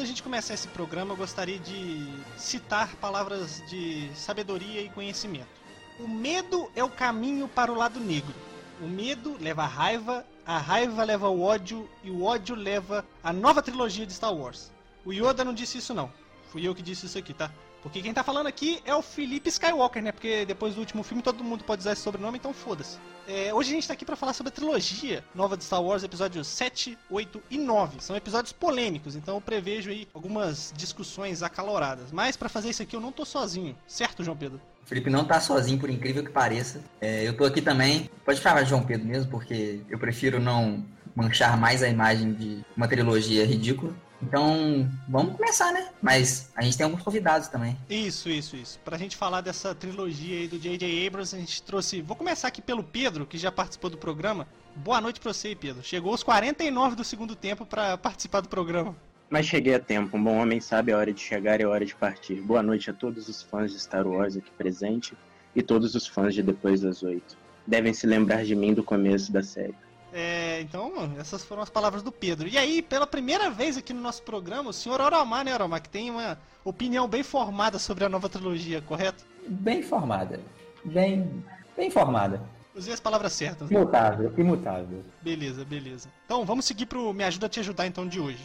da gente começar esse programa, eu gostaria de citar palavras de sabedoria e conhecimento. O medo é o caminho para o lado negro. O medo leva à raiva, a raiva leva ao ódio e o ódio leva à nova trilogia de Star Wars. O Yoda não disse isso não. Fui eu que disse isso aqui, tá? Porque quem tá falando aqui é o Felipe Skywalker, né? Porque depois do último filme todo mundo pode usar esse sobrenome, então foda-se. É, hoje a gente tá aqui para falar sobre a trilogia nova de Star Wars, episódios 7, 8 e 9. São episódios polêmicos, então eu prevejo aí algumas discussões acaloradas. Mas para fazer isso aqui eu não tô sozinho, certo, João Pedro? O Felipe não tá sozinho, por incrível que pareça. É, eu tô aqui também. Pode falar João Pedro mesmo, porque eu prefiro não manchar mais a imagem de uma trilogia ridícula. Então, vamos começar, né? Mas a gente tem alguns convidados também. Isso, isso, isso. Pra gente falar dessa trilogia aí do J.J. Abrams, a gente trouxe. Vou começar aqui pelo Pedro, que já participou do programa. Boa noite pra você, Pedro. Chegou aos 49 do segundo tempo para participar do programa. Mas cheguei a tempo. Um bom homem sabe a hora de chegar e a hora de partir. Boa noite a todos os fãs de Star Wars aqui presente e todos os fãs de Depois das Oito. Devem se lembrar de mim do começo da série. É, então, essas foram as palavras do Pedro. E aí, pela primeira vez aqui no nosso programa, o senhor Oromar, né, Oromar, que tem uma opinião bem formada sobre a nova trilogia, correto? Bem formada. Bem, bem formada. Usei as palavras certas. Né? Imutável, imutável. Beleza, beleza. Então, vamos seguir pro Me Ajuda a Te Ajudar, então, de hoje.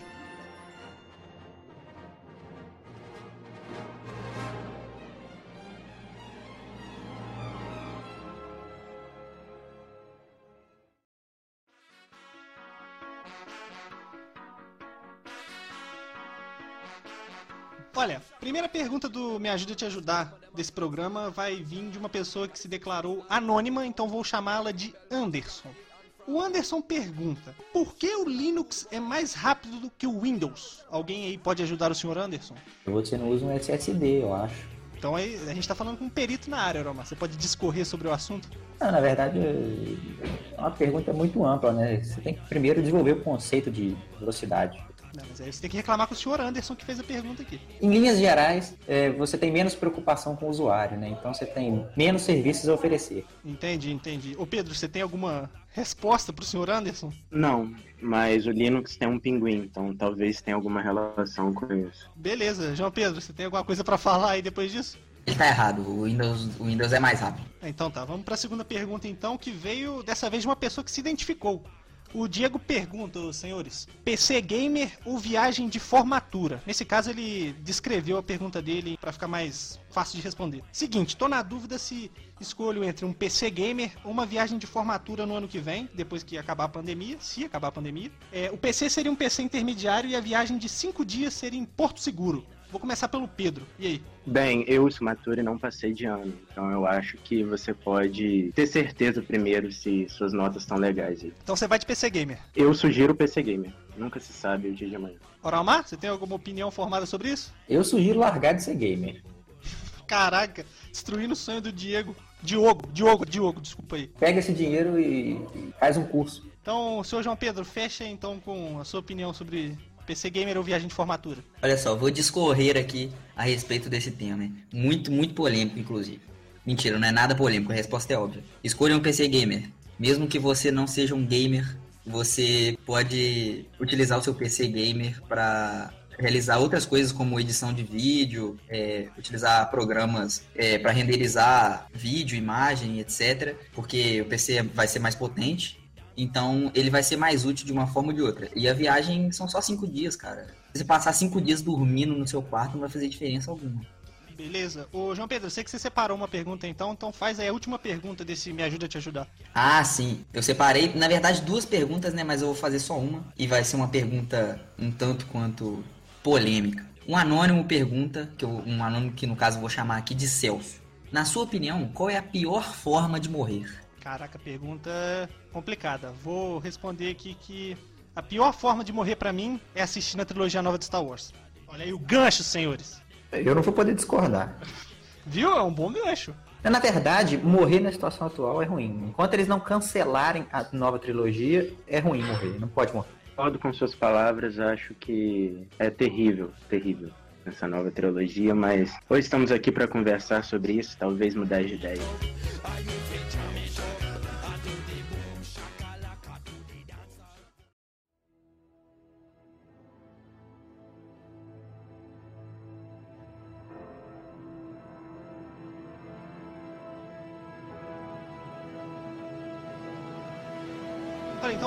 Olha, primeira pergunta do Me Ajuda a Te Ajudar desse programa vai vir de uma pessoa que se declarou anônima, então vou chamá-la de Anderson. O Anderson pergunta: Por que o Linux é mais rápido do que o Windows? Alguém aí pode ajudar o senhor Anderson? Você não usa um SSD, eu acho. Então aí a gente está falando com um perito na área, Roma. Você pode discorrer sobre o assunto? Não, na verdade, é uma pergunta muito ampla, né? Você tem que primeiro desenvolver o conceito de velocidade. Não, mas aí você tem que reclamar com o senhor Anderson que fez a pergunta aqui. Em linhas gerais, é, você tem menos preocupação com o usuário, né? Então você tem menos serviços a oferecer. Entendi, entendi. Ô Pedro, você tem alguma resposta para o senhor Anderson? Não, mas o Linux tem um pinguim, então talvez tenha alguma relação com isso. Beleza, João Pedro, você tem alguma coisa para falar aí depois disso? Ele tá errado, o Windows, o Windows é mais rápido. Então tá, vamos para a segunda pergunta então, que veio dessa vez de uma pessoa que se identificou. O Diego pergunta, senhores, PC gamer ou viagem de formatura? Nesse caso ele descreveu a pergunta dele para ficar mais fácil de responder. Seguinte, tô na dúvida se escolho entre um PC gamer ou uma viagem de formatura no ano que vem, depois que acabar a pandemia, se acabar a pandemia. É, o PC seria um PC intermediário e a viagem de 5 dias seria em Porto Seguro. Vou começar pelo Pedro. E aí? Bem, eu, Sumaturi, não passei de ano. Então eu acho que você pode ter certeza primeiro se suas notas estão legais aí. Então você vai de PC Gamer? Eu sugiro o PC Gamer. Nunca se sabe o dia de amanhã. Oralmar, você tem alguma opinião formada sobre isso? Eu sugiro largar de ser gamer. Caraca, destruindo o sonho do Diego. Diogo, Diogo, Diogo, desculpa aí. Pega esse dinheiro e faz um curso. Então, senhor João Pedro, fecha então com a sua opinião sobre PC Gamer ou viagem de formatura? Olha só, vou discorrer aqui a respeito desse tema. Muito, muito polêmico, inclusive. Mentira, não é nada polêmico, a resposta é óbvia. Escolha um PC Gamer. Mesmo que você não seja um gamer, você pode utilizar o seu PC Gamer para realizar outras coisas como edição de vídeo, é, utilizar programas é, para renderizar vídeo, imagem, etc. Porque o PC vai ser mais potente então, ele vai ser mais útil de uma forma ou de outra. E a viagem são só cinco dias, cara. Se você passar cinco dias dormindo no seu quarto, não vai fazer diferença alguma. Beleza. Ô, João Pedro, eu sei que você separou uma pergunta então, então faz aí a última pergunta desse Me Ajuda a Te Ajudar. Ah, sim. Eu separei, na verdade, duas perguntas, né? Mas eu vou fazer só uma. E vai ser uma pergunta um tanto quanto polêmica. Um anônimo pergunta, que eu, um anônimo que no caso eu vou chamar aqui de Celso. Na sua opinião, qual é a pior forma de morrer? Caraca, pergunta complicada. Vou responder aqui que a pior forma de morrer para mim é assistir na trilogia nova de Star Wars. Olha aí o gancho, senhores. Eu não vou poder discordar. Viu? É um bom gancho. Na verdade, morrer na situação atual é ruim. Enquanto eles não cancelarem a nova trilogia, é ruim morrer. Não pode morrer. Concordo com suas palavras, acho que é terrível, terrível essa nova trilogia, mas hoje estamos aqui para conversar sobre isso, talvez mudar de ideia.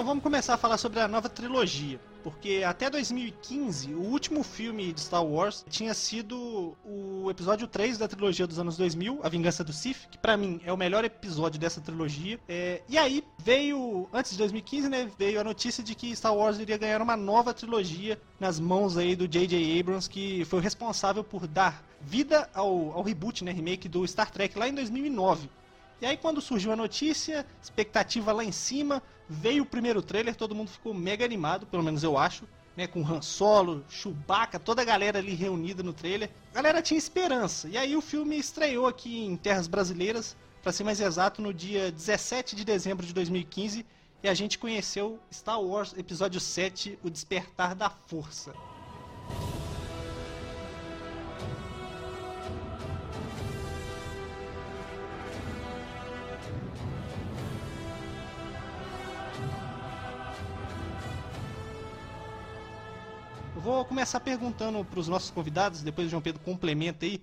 Vamos começar a falar sobre a nova trilogia. Porque até 2015, o último filme de Star Wars tinha sido o episódio 3 da trilogia dos anos 2000, A Vingança do Sith, que para mim é o melhor episódio dessa trilogia. É, e aí veio, antes de 2015, né, veio a notícia de que Star Wars iria ganhar uma nova trilogia nas mãos aí do J.J. Abrams, que foi o responsável por dar vida ao, ao reboot, né, remake do Star Trek lá em 2009. E aí quando surgiu a notícia, expectativa lá em cima, veio o primeiro trailer, todo mundo ficou mega animado, pelo menos eu acho, né, com Han Solo, Chewbacca, toda a galera ali reunida no trailer. A galera tinha esperança. E aí o filme estreou aqui em terras brasileiras, para ser mais exato, no dia 17 de dezembro de 2015, e a gente conheceu Star Wars Episódio 7, O Despertar da Força. Vou começar perguntando para os nossos convidados, depois o João Pedro complementa aí,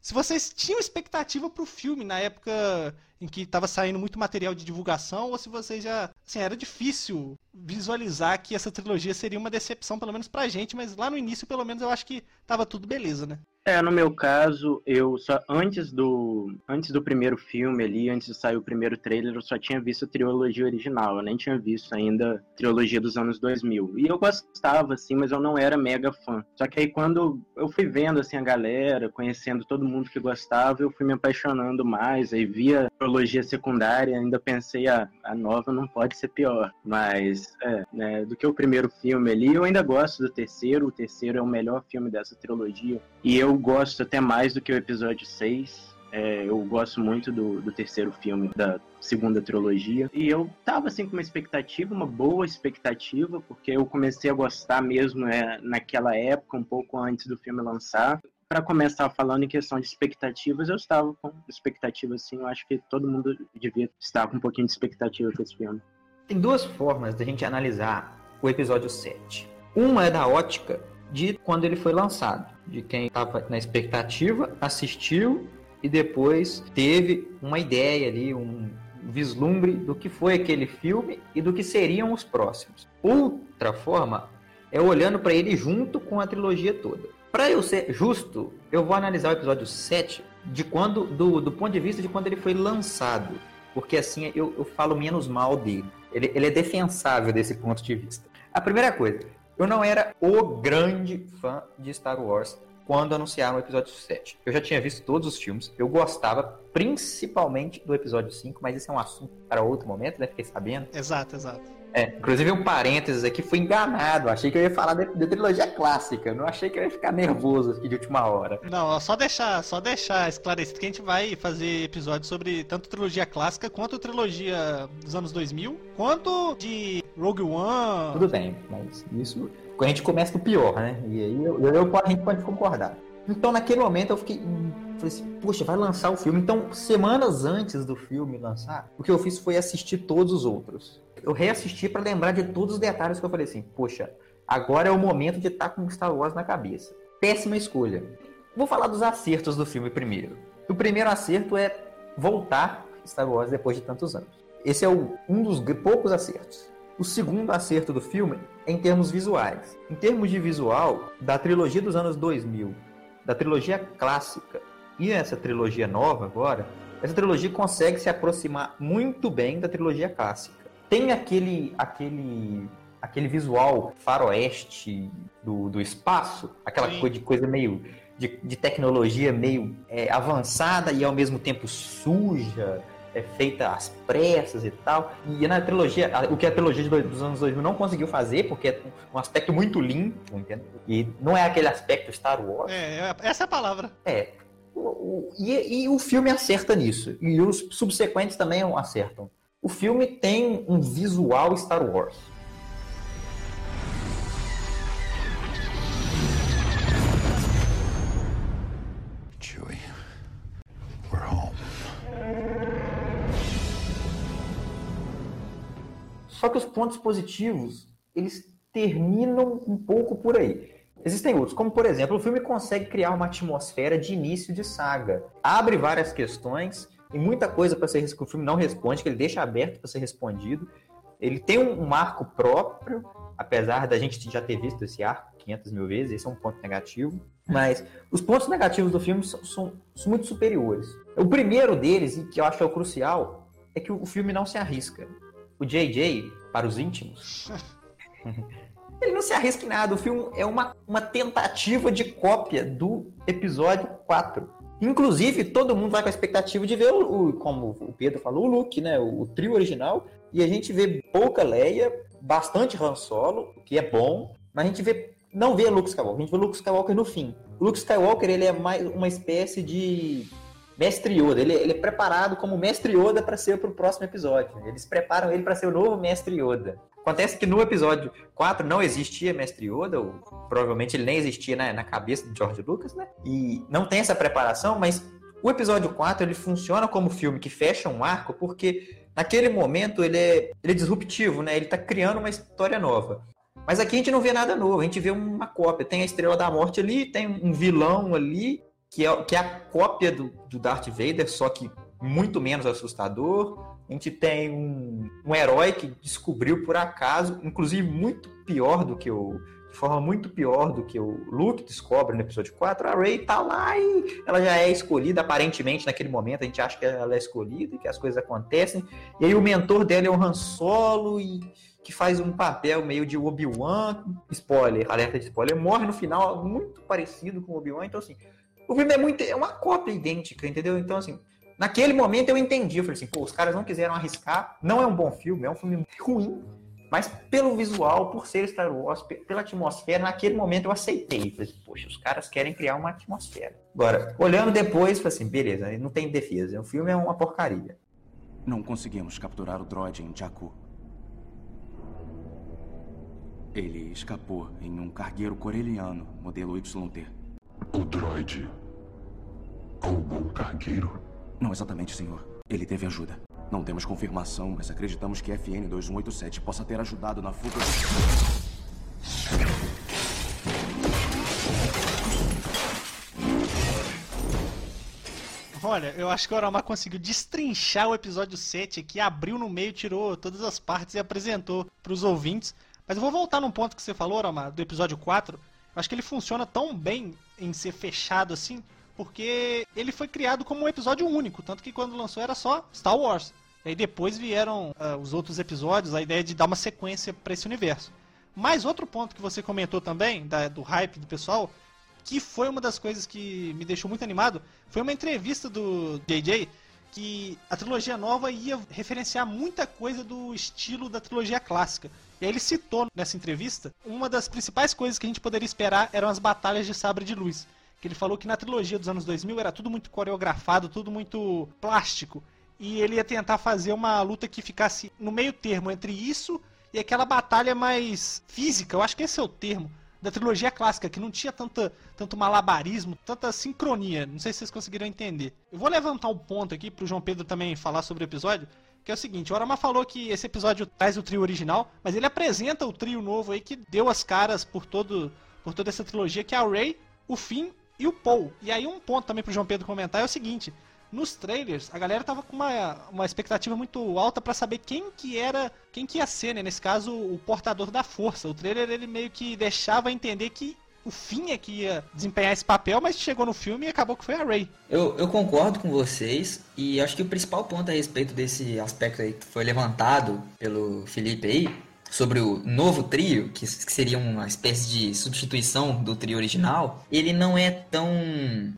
se vocês tinham expectativa para o filme na época em que estava saindo muito material de divulgação, ou se vocês já. Assim, era difícil visualizar que essa trilogia seria uma decepção, pelo menos pra gente, mas lá no início, pelo menos, eu acho que tava tudo beleza, né? É, no meu caso, eu só antes do antes do primeiro filme ali, antes de sair o primeiro trailer, eu só tinha visto a trilogia original, eu nem tinha visto ainda a trilogia dos anos 2000. E eu gostava assim, mas eu não era mega fã. Só que aí quando eu fui vendo assim a galera, conhecendo todo mundo que gostava, eu fui me apaixonando mais, aí via a trilogia secundária, ainda pensei ah, a nova não pode ser pior, mas é, né, do que o primeiro filme ali, eu ainda gosto do terceiro, o terceiro é o melhor filme dessa trilogia. E eu gosto até mais do que o episódio 6. É, eu gosto muito do, do terceiro filme da segunda trilogia. E eu tava assim com uma expectativa, uma boa expectativa, porque eu comecei a gostar mesmo é, naquela época, um pouco antes do filme lançar. Para começar falando em questão de expectativas, eu estava com expectativa assim. Eu acho que todo mundo devia estar com um pouquinho de expectativa com esse filme. Tem duas formas da gente analisar o episódio 7. Uma é da ótica de quando ele foi lançado, de quem estava na expectativa, assistiu e depois teve uma ideia ali, um vislumbre do que foi aquele filme e do que seriam os próximos. Outra forma é olhando para ele junto com a trilogia toda. Para eu ser justo, eu vou analisar o episódio 7 de quando, do, do ponto de vista de quando ele foi lançado. Porque assim eu, eu falo menos mal dele. Ele, ele é defensável desse ponto de vista. A primeira coisa, eu não era o grande fã de Star Wars quando anunciaram o episódio 7. Eu já tinha visto todos os filmes, eu gostava principalmente do episódio 5, mas esse é um assunto para outro momento, né? Fiquei sabendo. Exato, exato. É, inclusive um parênteses aqui, fui enganado. Achei que eu ia falar da, da trilogia clássica. Não achei que eu ia ficar nervoso aqui de última hora. Não, só deixar, só deixar esclarecido que a gente vai fazer episódio sobre tanto trilogia clássica quanto trilogia dos anos 2000, quanto de Rogue One. Tudo bem, mas isso a gente começa do pior, né? E aí eu, eu, eu, a gente pode concordar. Então naquele momento eu fiquei. hum, Falei assim, poxa, vai lançar o filme. Então, semanas antes do filme lançar, o que eu fiz foi assistir todos os outros. Eu reassisti para lembrar de todos os detalhes que eu falei assim, poxa, agora é o momento de estar com Star Wars na cabeça. Péssima escolha. Vou falar dos acertos do filme primeiro. O primeiro acerto é voltar Star Wars depois de tantos anos. Esse é o- um dos poucos acertos. O segundo acerto do filme é em termos visuais. Em termos de visual, da trilogia dos anos 2000, da trilogia clássica e essa trilogia nova agora, essa trilogia consegue se aproximar muito bem da trilogia clássica. Tem aquele aquele aquele visual faroeste do, do espaço, aquela Sim. coisa de coisa meio de, de tecnologia meio é, avançada e ao mesmo tempo suja, é feita às pressas e tal. E na trilogia, o que a trilogia dos anos 2000 não conseguiu fazer, porque é um aspecto muito limpo, entende? E não é aquele aspecto Star Wars. É, essa é a palavra. É. O- o- e, e o filme acerta nisso. E os subsequentes também acertam. O filme tem um visual Star Wars. Chewie, we're home. Só que os pontos positivos, eles terminam um pouco por aí. Existem outros, como por exemplo, o filme consegue criar uma atmosfera de início de saga. Abre várias questões e muita coisa para ser que o filme não responde, que ele deixa aberto para ser respondido. Ele tem um, um arco próprio, apesar da gente já ter visto esse arco 500 mil vezes, esse é um ponto negativo. Mas os pontos negativos do filme são, são, são muito superiores. O primeiro deles, e que eu acho que é o crucial, é que o filme não se arrisca. O JJ, para os íntimos, ele não se arrisca em nada. O filme é uma, uma tentativa de cópia do episódio 4. Inclusive, todo mundo vai com a expectativa de ver, o, o como o Pedro falou, o Luke, né? O, o, trio original. E a gente vê pouca Leia, bastante Han Solo, o que é bom. Mas a gente vê, não vê Luke Skywalker, a gente vê Luke Skywalker no fim. O Luke Skywalker, ele é mais uma espécie de mestre Yoda. Ele, ele é preparado como mestre Yoda para ser para o próximo episódio. Eles preparam ele para ser o novo mestre Yoda. Acontece que no episódio 4 não existia Mestre Yoda, ou provavelmente ele nem existia na, na cabeça de George Lucas, né? E não tem essa preparação, mas o episódio 4 ele funciona como filme que fecha um arco porque naquele momento ele é, ele é disruptivo, né? Ele está criando uma história nova. Mas aqui a gente não vê nada novo, a gente vê uma cópia. Tem a Estrela da Morte ali, tem um vilão ali, que é, que é a cópia do, do Darth Vader, só que muito menos assustador. A gente tem um, um herói que descobriu por acaso, inclusive muito pior do que o. De forma muito pior do que o Luke descobre no episódio 4. A Rey tá lá e ela já é escolhida, aparentemente, naquele momento. A gente acha que ela é escolhida e que as coisas acontecem. E aí o mentor dela é o Han Solo e que faz um papel meio de Obi-Wan. Spoiler, alerta de spoiler, morre no final, muito parecido com o Obi-Wan. Então, assim, o filme é muito. É uma cópia idêntica, entendeu? Então, assim, Naquele momento eu entendi, eu falei assim, pô, os caras não quiseram arriscar, não é um bom filme, é um filme ruim, mas pelo visual, por ser Star Wars, pela atmosfera, naquele momento eu aceitei. Falei assim, poxa, os caras querem criar uma atmosfera. Agora, olhando depois, falei assim, beleza, não tem defesa, o filme é uma porcaria. Não conseguimos capturar o droid em Jakku. Ele escapou em um cargueiro coreliano, modelo YT. O droid roubou um cargueiro? Não exatamente, senhor. Ele teve ajuda. Não temos confirmação, mas acreditamos que FN-2187 possa ter ajudado na fuga. Olha, eu acho que o Oromar conseguiu destrinchar o episódio 7 aqui, abriu no meio, tirou todas as partes e apresentou para os ouvintes. Mas eu vou voltar num ponto que você falou, Oromar, do episódio 4. Eu acho que ele funciona tão bem em ser fechado assim, porque ele foi criado como um episódio único, tanto que quando lançou era só Star Wars. E aí depois vieram uh, os outros episódios, a ideia de dar uma sequência para esse universo. Mas outro ponto que você comentou também, da, do hype do pessoal, que foi uma das coisas que me deixou muito animado, foi uma entrevista do JJ que a trilogia nova ia referenciar muita coisa do estilo da trilogia clássica. E aí ele citou nessa entrevista uma das principais coisas que a gente poderia esperar eram as batalhas de sabre de luz que ele falou que na trilogia dos anos 2000 era tudo muito coreografado, tudo muito plástico. E ele ia tentar fazer uma luta que ficasse no meio termo entre isso e aquela batalha mais física, eu acho que esse é o termo, da trilogia clássica, que não tinha tanta, tanto malabarismo, tanta sincronia. Não sei se vocês conseguiram entender. Eu vou levantar um ponto aqui pro João Pedro também falar sobre o episódio, que é o seguinte, o Orama falou que esse episódio traz o trio original, mas ele apresenta o trio novo aí que deu as caras por todo por toda essa trilogia, que é a Ray, o Finn e o Paul. E aí um ponto também pro João Pedro comentar é o seguinte, nos trailers, a galera tava com uma, uma expectativa muito alta para saber quem que era, quem que ia ser, né? Nesse caso, o portador da força. O trailer ele meio que deixava entender que o fim é que ia desempenhar esse papel, mas chegou no filme e acabou que foi a Ray. Eu, eu concordo com vocês e acho que o principal ponto a respeito desse aspecto aí que foi levantado pelo Felipe aí sobre o novo trio, que, seria uma espécie de substituição do trio original, ele não é tão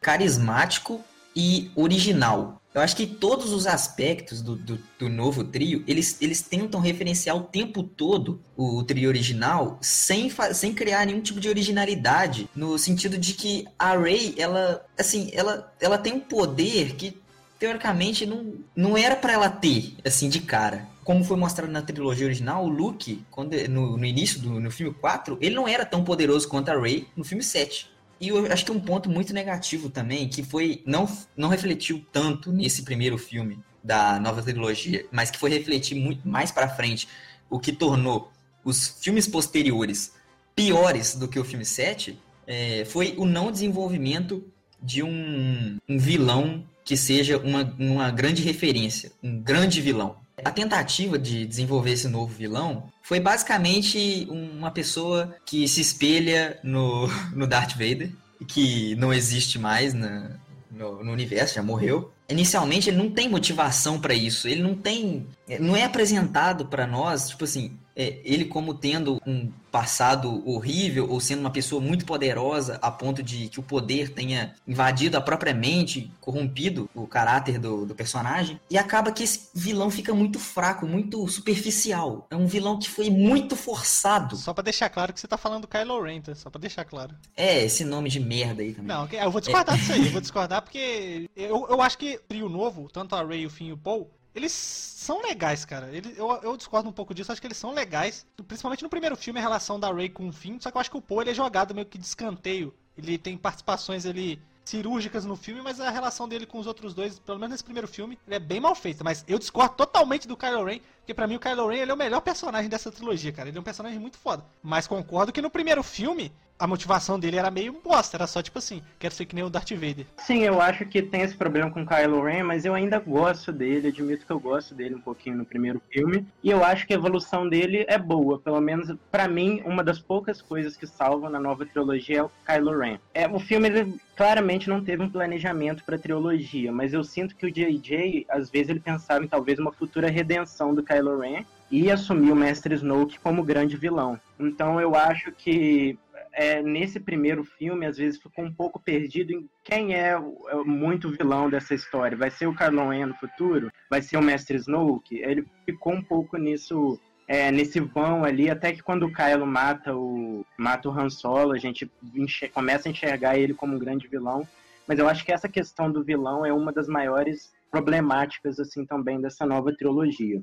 carismático e original. Eu acho que todos os aspectos do, do, do, novo trio, eles, eles tentam referenciar o tempo todo o, o trio original sem, sem criar nenhum tipo de originalidade, no sentido de que a Rey, ela, assim, ela, ela tem um poder que teoricamente não, não era para ela ter, assim, de cara como foi mostrado na trilogia original, o Luke, quando, no, no início do no filme 4, ele não era tão poderoso quanto a Rey no filme 7. E eu acho que um ponto muito negativo também, que foi não, não refletiu tanto nesse primeiro filme da nova trilogia, mas que foi refletir muito mais para frente, o que tornou os filmes posteriores piores do que o filme 7, é, foi o não desenvolvimento de um, um vilão que seja uma, uma grande referência, um grande vilão. A tentativa de desenvolver esse novo vilão foi basicamente uma pessoa que se espelha no, no Darth Vader, que não existe mais na, no, no universo, já morreu. Inicialmente ele não tem motivação para isso, ele não tem, não é apresentado para nós, tipo assim, é, ele como tendo um passado horrível ou sendo uma pessoa muito poderosa a ponto de que o poder tenha invadido a própria mente, corrompido o caráter do, do personagem. E acaba que esse vilão fica muito fraco, muito superficial. É um vilão que foi muito forçado. Só pra deixar claro que você tá falando do Kylo Ren, tá? Só pra deixar claro. É, esse nome de merda aí também. Não, eu vou discordar é. disso aí. Eu vou discordar porque eu, eu acho que trio novo, tanto a Rey, o Finn e o Paul, eles são legais, cara. Eles, eu, eu discordo um pouco disso, acho que eles são legais. Principalmente no primeiro filme, a relação da Ray com o Finn. Só que eu acho que o Poe ele é jogado meio que de escanteio. Ele tem participações ali cirúrgicas no filme, mas a relação dele com os outros dois, pelo menos nesse primeiro filme, ele é bem mal feita. Mas eu discordo totalmente do Kylo Ren, porque para mim o Kylo Ren ele é o melhor personagem dessa trilogia, cara. Ele é um personagem muito foda. Mas concordo que no primeiro filme a motivação dele era meio bosta, era só tipo assim, quero ser que nem o Darth Vader. Sim, eu acho que tem esse problema com Kylo Ren, mas eu ainda gosto dele, admito que eu gosto dele um pouquinho no primeiro filme, e eu acho que a evolução dele é boa, pelo menos para mim, uma das poucas coisas que salvam na nova trilogia é o Kylo Ren. É, o filme ele claramente não teve um planejamento para trilogia, mas eu sinto que o JJ, às vezes ele pensava em talvez uma futura redenção do Kylo Ren, e assumir o Mestre Snoke como grande vilão. Então eu acho que é, nesse primeiro filme, às vezes ficou um pouco perdido em quem é, é muito vilão dessa história. Vai ser o Ren no futuro? Vai ser o Mestre Snoke? Ele ficou um pouco nisso, é, nesse vão ali, até que quando o Kylo mata o, mata o Han Solo, a gente começa a enxergar ele como um grande vilão. Mas eu acho que essa questão do vilão é uma das maiores problemáticas assim também dessa nova trilogia.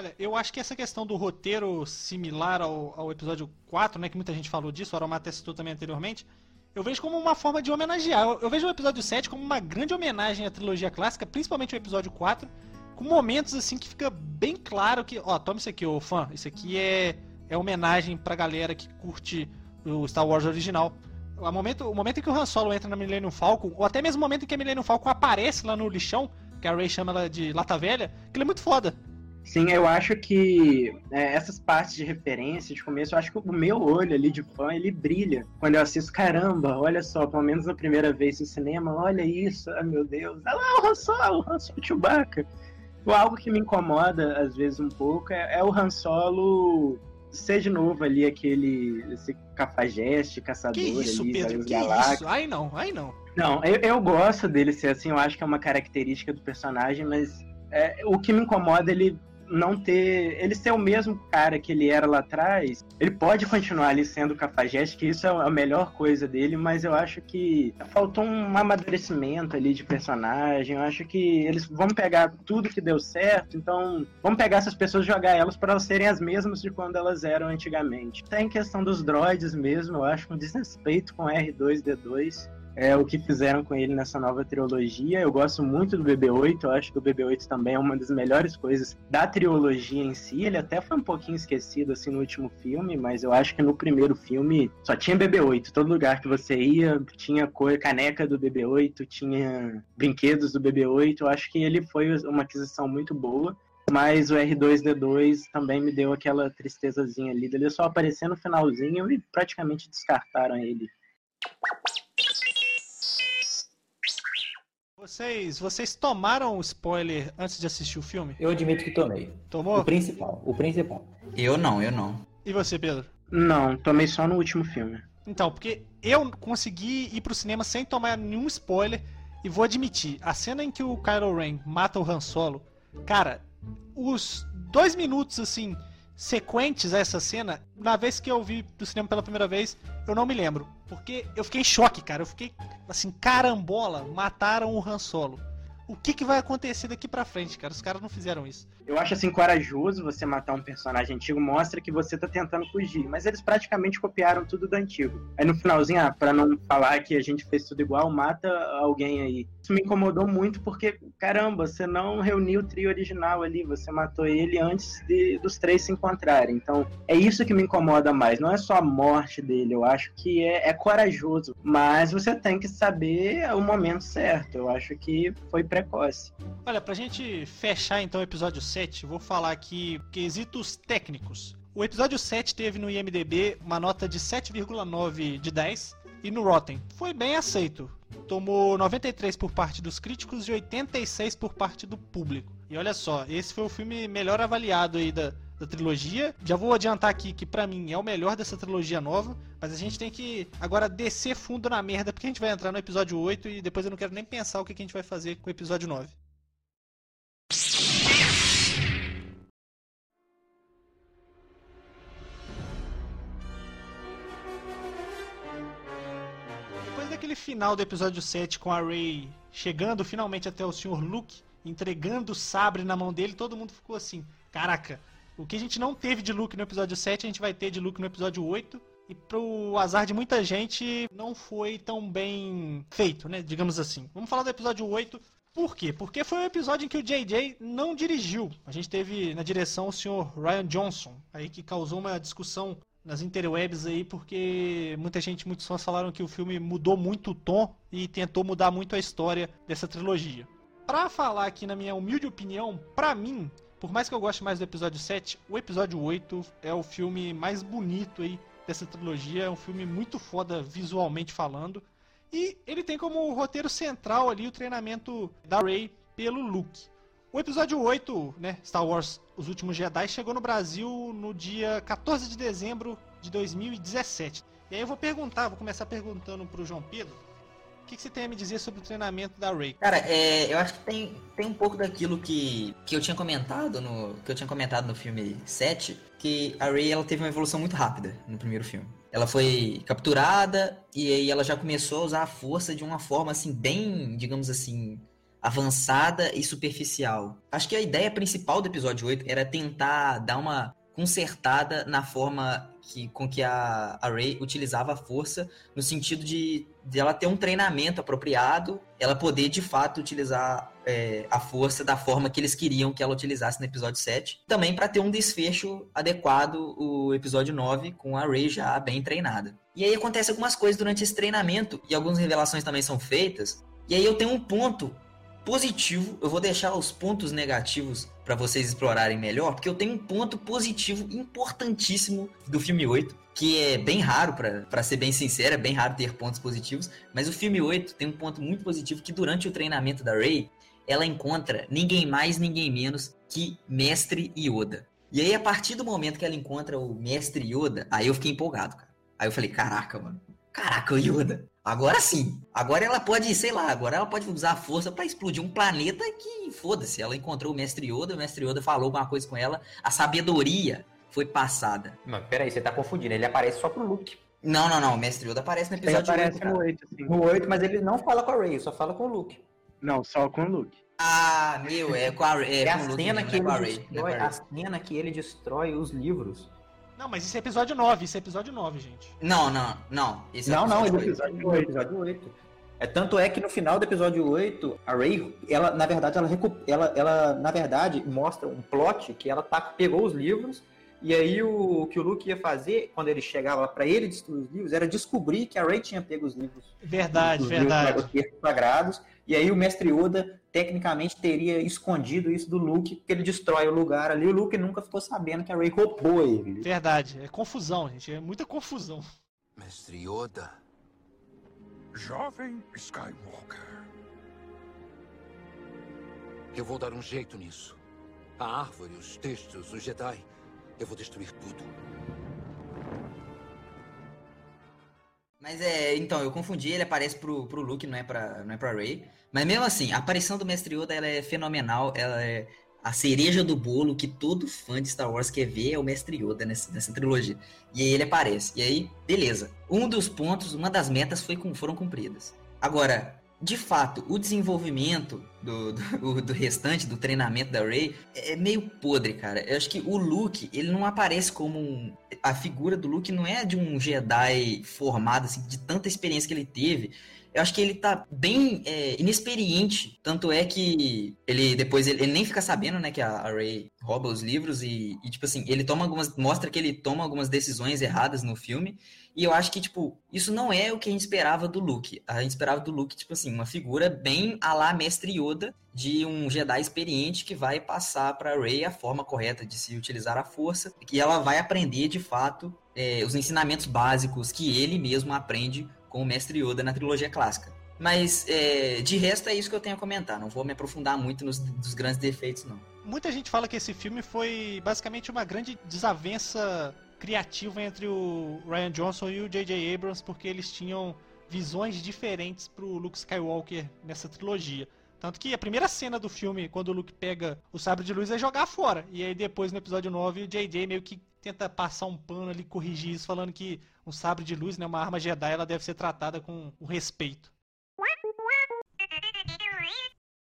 Olha, eu acho que essa questão do roteiro similar ao, ao episódio 4, né, que muita gente falou disso, o Aromata citou também anteriormente, eu vejo como uma forma de homenagear. Eu, eu, vejo o episódio 7 como uma grande homenagem à trilogia clássica, principalmente o episódio 4, com momentos assim que fica bem claro que, ó, toma isso aqui, ô fã, isso aqui é, é homenagem pra galera que curte o Star Wars original. O momento, o momento em que o Han Solo entra na Millennium Falcon, ou até mesmo o momento em que a Millennium Falcon aparece lá no lixão, que a Rey chama ela de lata velha, aquilo é muito foda. Sim, eu acho que é, essas partes de referência de começo, eu acho que o meu olho ali de fã, ele brilha quando eu assisto. Caramba, olha só, pelo menos na primeira vez no cinema, olha isso, ai meu Deus, olha lá o Han Solo, o Han Solo Chewbacca. Algo que me incomoda, às vezes, um pouco, é, é o Han Solo ser de novo ali aquele esse cafajeste, caçador que isso, ali, Pedro, que isso? Ai não, ai não. Não, eu, eu gosto dele ser assim, eu acho que é uma característica do personagem, mas é, o que me incomoda ele não ter. Ele ser o mesmo cara que ele era lá atrás. Ele pode continuar ali sendo cafajeste, que isso é a melhor coisa dele, mas eu acho que faltou um amadurecimento ali de personagem. Eu acho que eles vão pegar tudo que deu certo, então vamos pegar essas pessoas e jogar elas para elas serem as mesmas de quando elas eram antigamente. Tem questão dos droids mesmo, eu acho um desrespeito com R2D2 é o que fizeram com ele nessa nova trilogia. Eu gosto muito do BB-8, eu acho que o BB-8 também é uma das melhores coisas da trilogia em si. Ele até foi um pouquinho esquecido assim no último filme, mas eu acho que no primeiro filme só tinha BB-8. Todo lugar que você ia tinha cor, caneca do BB-8, tinha brinquedos do BB-8. Eu acho que ele foi uma aquisição muito boa. Mas o R2D2 também me deu aquela tristezazinha ali dele só aparecer no finalzinho e praticamente descartaram ele. Vocês, vocês tomaram o spoiler antes de assistir o filme? Eu admito que tomei. Tomou? O principal, o principal. Eu não, eu não. E você, Pedro? Não, tomei só no último filme. Então, porque eu consegui ir pro cinema sem tomar nenhum spoiler e vou admitir, a cena em que o Kylo Ren mata o Han Solo, cara, os dois minutos assim sequentes a essa cena, na vez que eu vi do cinema pela primeira vez, eu não me lembro. Porque eu fiquei em choque, cara. Eu fiquei assim, carambola, mataram o Han Solo. O que, que vai acontecer daqui pra frente, cara. Os caras não fizeram isso. Eu acho assim corajoso você matar um personagem antigo, mostra que você tá tentando fugir. Mas eles praticamente copiaram tudo do antigo. Aí no finalzinho, ah, pra não falar que a gente fez tudo igual, mata alguém aí. Isso me incomodou muito porque, caramba, você não reuniu o trio original ali, você matou ele antes de, dos três se encontrarem. Então, é isso que me incomoda mais. Não é só a morte dele, eu acho que é, é corajoso. Mas você tem que saber o momento certo. Eu acho que foi precoce. Olha, pra gente fechar então o episódio 7, vou falar aqui quesitos técnicos. O episódio 7 teve no IMDB uma nota de 7,9 de 10 e no Rotten foi bem aceito. Tomou 93 por parte dos críticos e 86 por parte do público. E olha só, esse foi o filme melhor avaliado aí da, da trilogia. Já vou adiantar aqui que para mim é o melhor dessa trilogia nova, mas a gente tem que agora descer fundo na merda, porque a gente vai entrar no episódio 8 e depois eu não quero nem pensar o que a gente vai fazer com o episódio 9. Depois daquele final do episódio 7 com a Rey chegando finalmente até o Sr. Luke, entregando o sabre na mão dele, todo mundo ficou assim: caraca, o que a gente não teve de Luke no episódio 7, a gente vai ter de Luke no episódio 8. E pro azar de muita gente, não foi tão bem feito, né? Digamos assim. Vamos falar do episódio 8. Por quê? Porque foi um episódio em que o JJ não dirigiu. A gente teve na direção o senhor Ryan Johnson, aí que causou uma discussão nas interwebs aí, porque muita gente, muitos fãs falaram que o filme mudou muito o tom e tentou mudar muito a história dessa trilogia. Pra falar aqui na minha humilde opinião, pra mim, por mais que eu goste mais do episódio 7, o episódio 8 é o filme mais bonito aí dessa trilogia, é um filme muito foda visualmente falando. E ele tem como roteiro central ali o treinamento da Rey pelo Luke. O episódio 8, né, Star Wars Os Últimos Jedi, chegou no Brasil no dia 14 de dezembro de 2017. E aí eu vou perguntar, vou começar perguntando pro João Pedro, que, que você tem a me dizer sobre o treinamento da Rey? Cara, é, eu acho que tem, tem um pouco daquilo que, que eu tinha comentado no que eu tinha comentado no filme 7, que a Rey ela teve uma evolução muito rápida no primeiro filme. Ela foi capturada e aí ela já começou a usar a força de uma forma assim bem, digamos assim, avançada e superficial. Acho que a ideia principal do episódio 8 era tentar dar uma consertada na forma que, com que a, a Rey utilizava a força, no sentido de, de ela ter um treinamento apropriado, ela poder de fato utilizar é, a força da forma que eles queriam que ela utilizasse no episódio 7. Também para ter um desfecho adequado o episódio 9, com a Rey já bem treinada. E aí acontece algumas coisas durante esse treinamento, e algumas revelações também são feitas. E aí eu tenho um ponto positivo, eu vou deixar os pontos negativos para vocês explorarem melhor, porque eu tenho um ponto positivo importantíssimo do filme 8, que é bem raro, para ser bem sincero, é bem raro ter pontos positivos, mas o filme 8 tem um ponto muito positivo que durante o treinamento da Rey, ela encontra ninguém mais, ninguém menos que Mestre Yoda. E aí, a partir do momento que ela encontra o Mestre Yoda, aí eu fiquei empolgado, cara. Aí eu falei, caraca, mano. Caraca, o Yoda. Agora sim. Agora ela pode, sei lá, agora ela pode usar a força para explodir um planeta que, foda-se, ela encontrou o Mestre Yoda, o Mestre Yoda falou alguma coisa com ela, a sabedoria foi passada. Mas peraí, você tá confundindo, ele aparece só pro Luke. Não, não, não, o Mestre Yoda aparece no episódio ele aparece 8, no 8, assim. No 8, mas ele não fala com a Rey, só fala com o Luke. Não, só com o Luke. Ah, meu, é com a Rey. É, É, a Luke cena mesmo, que é com a ele Rey, não é destrói, com a cena que ele destrói os livros. Não, mas isso é episódio 9, isso é episódio 9, gente. Não, não, não. Esse é Não, não, ele episódio episódio 8. episódio 8. É tanto é que no final do episódio 8, a Rey, ela na verdade ela recu- ela, ela na verdade mostra um plot que ela tá, pegou os livros e aí o, o que o Luke ia fazer quando ele chegava pra ele destruir os livros era descobrir que a Rey tinha pego os livros. Verdade, os verdade. Livros, sagrados e aí o mestre Yoda tecnicamente teria escondido isso do Luke porque ele destrói o lugar ali. O Luke nunca ficou sabendo que a Rey roubou ele. Verdade. É confusão, gente. É muita confusão. Mestre Yoda. Jovem Skywalker. Eu vou dar um jeito nisso. A árvore, os textos, os Jedi. Eu vou destruir tudo. Mas é, então, eu confundi, ele aparece pro, pro Luke, não é pra, não é pra Rey. Mas mesmo assim, a aparição do Mestre Yoda, ela é fenomenal, ela é a cereja do bolo que todo fã de Star Wars quer ver é o Mestre Yoda nessa, nessa trilogia. E aí ele aparece. E aí, beleza. Um dos pontos, uma das metas foi, com- foram cumpridas. Agora, de fato, o desenvolvimento do, do, do, restante, do treinamento da Rey, é meio podre, cara. Eu acho que o Luke, ele não aparece como um... A figura do Luke não é de um Jedi formado, assim, de tanta experiência que ele teve eu acho que ele tá bem é, inexperiente. Tanto é que ele depois ele, ele, nem fica sabendo, né, que a, Ray rouba os livros e, e, tipo assim, ele toma algumas. Mostra que ele toma algumas decisões erradas no filme. E eu acho que, tipo, isso não é o que a gente esperava do Luke. A gente esperava do Luke, tipo assim, uma figura bem a lá Mestre Yoda, de um Jedi experiente que vai passar pra Rey a forma correta de se utilizar a força, que ela vai aprender de fato é, os ensinamentos básicos que ele mesmo aprende com o Mestre Yoda na trilogia clássica. Mas é, de resto é isso que eu tenho a comentar. Não vou me aprofundar muito nos grandes defeitos, não. Muita gente fala que esse filme foi basicamente uma grande desavença criativa entre o Ryan Johnson e o J.J. Abrams, porque eles tinham visões diferentes pro Luke Skywalker nessa trilogia. Tanto que a primeira cena do filme, quando o Luke pega o sabre de luz, é jogar fora. E aí depois, no episódio 9, o J.J. meio que tenta passar um pano ali, corrigir isso, falando que um sabre de luz, né, uma arma Jedi, ela deve ser tratada com, com respeito.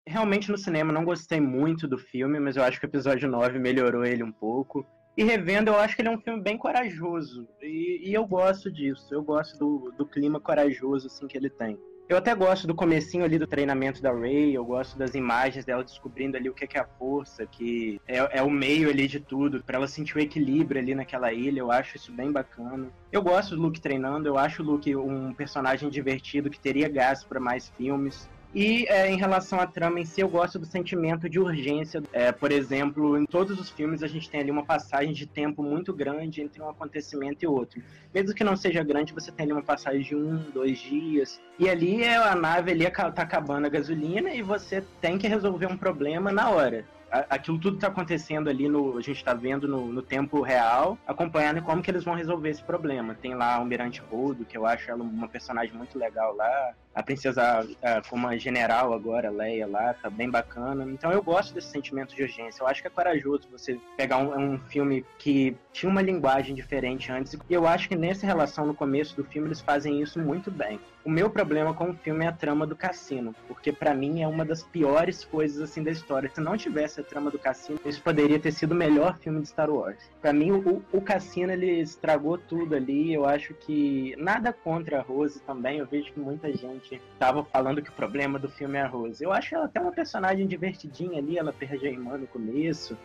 Realmente no cinema não gostei muito do filme, mas eu acho que o episódio 9 melhorou ele um pouco. E revendo, eu acho que ele é um filme bem corajoso. E, e eu gosto disso. Eu gosto do, do clima corajoso assim, que ele tem. Eu até gosto do comecinho ali do treinamento da Ray, eu gosto das imagens dela descobrindo ali o que é a força, que é, é o meio ali de tudo, para ela sentir o equilíbrio ali naquela ilha, eu acho isso bem bacana. Eu gosto do Luke treinando, eu acho o Luke um personagem divertido que teria gás para mais filmes. E é, em relação à trama em si, eu gosto do sentimento de urgência. É, por exemplo, em todos os filmes a gente tem ali uma passagem de tempo muito grande entre um acontecimento e outro. Mesmo que não seja grande, você tem ali uma passagem de um, dois dias. E ali é, a nave ali tá acabando a gasolina e você tem que resolver um problema na hora aquilo tudo está acontecendo ali no. A gente está vendo no, no, tempo real, acompanhando como que eles vão resolver esse problema. Tem lá a Almirante Rodo, que eu acho ela uma personagem muito legal lá. A princesa, a, como a general agora, Leia lá, tá bem bacana. Então eu gosto desse sentimento de urgência. Eu acho que é corajoso você pegar um, um filme que tinha uma linguagem diferente antes. E eu acho que nessa relação no começo do filme eles fazem isso muito bem. O meu problema com o filme é a trama do cassino, porque para mim é uma das piores coisas assim da história. Se não tivesse a trama do cassino, isso poderia ter sido o melhor filme de Star Wars. Para mim o, o cassino ele estragou tudo ali. Eu acho que nada contra a Rose também. Eu vejo que muita gente tava falando que o problema do filme é a Rose. Eu acho ela até uma personagem divertidinha ali, ela perde a irmã no começo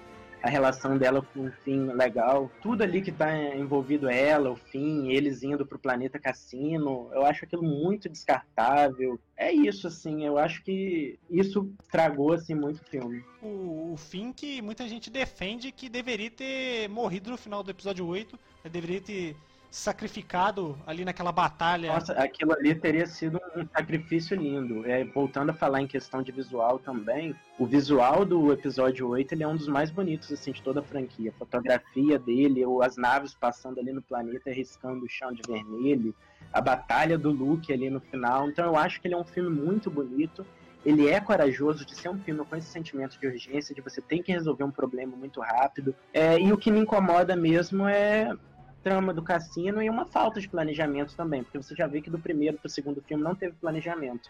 a relação dela com o Finn legal. Tudo ali que tá envolvido ela, o Finn, eles indo pro planeta Cassino, eu acho aquilo muito descartável. É isso, assim, eu acho que isso estragou, assim, muito filme. O, o Finn que muita gente defende que deveria ter morrido no final do episódio 8, né, deveria ter sacrificado ali naquela batalha. Nossa, aquilo ali teria sido um sacrifício lindo. É, voltando a falar em questão de visual também, o visual do episódio 8 ele é um dos mais bonitos assim, de toda a franquia. A fotografia dele, as naves passando ali no planeta riscando o chão de vermelho, a batalha do Luke ali no final. Então eu acho que ele é um filme muito bonito. Ele é corajoso de ser um filme com esse sentimento de urgência, de você tem que resolver um problema muito rápido. É, e o que me incomoda mesmo é trama do cassino e uma falta de planejamento também, porque você já vê que do primeiro para o segundo filme não teve planejamento.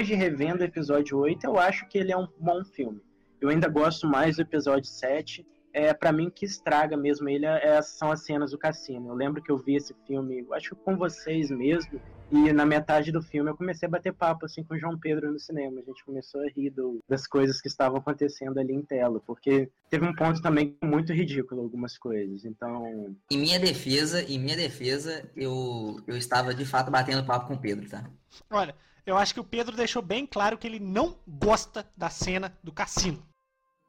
Hoje, revendo o episódio 8, eu acho que ele é um bom filme. Eu ainda gosto mais do episódio 7. É, para mim, o que estraga mesmo ele é, são as cenas do cassino. Eu lembro que eu vi esse filme, acho que com vocês mesmo, e na metade do filme eu comecei a bater papo assim com o João Pedro no cinema. A gente começou a rir do, das coisas que estavam acontecendo ali em tela, porque teve um ponto também muito ridículo algumas coisas. Então, em minha defesa, em minha defesa, eu eu estava de fato batendo papo com o Pedro, tá? Olha, eu acho que o Pedro deixou bem claro que ele não gosta da cena do cassino.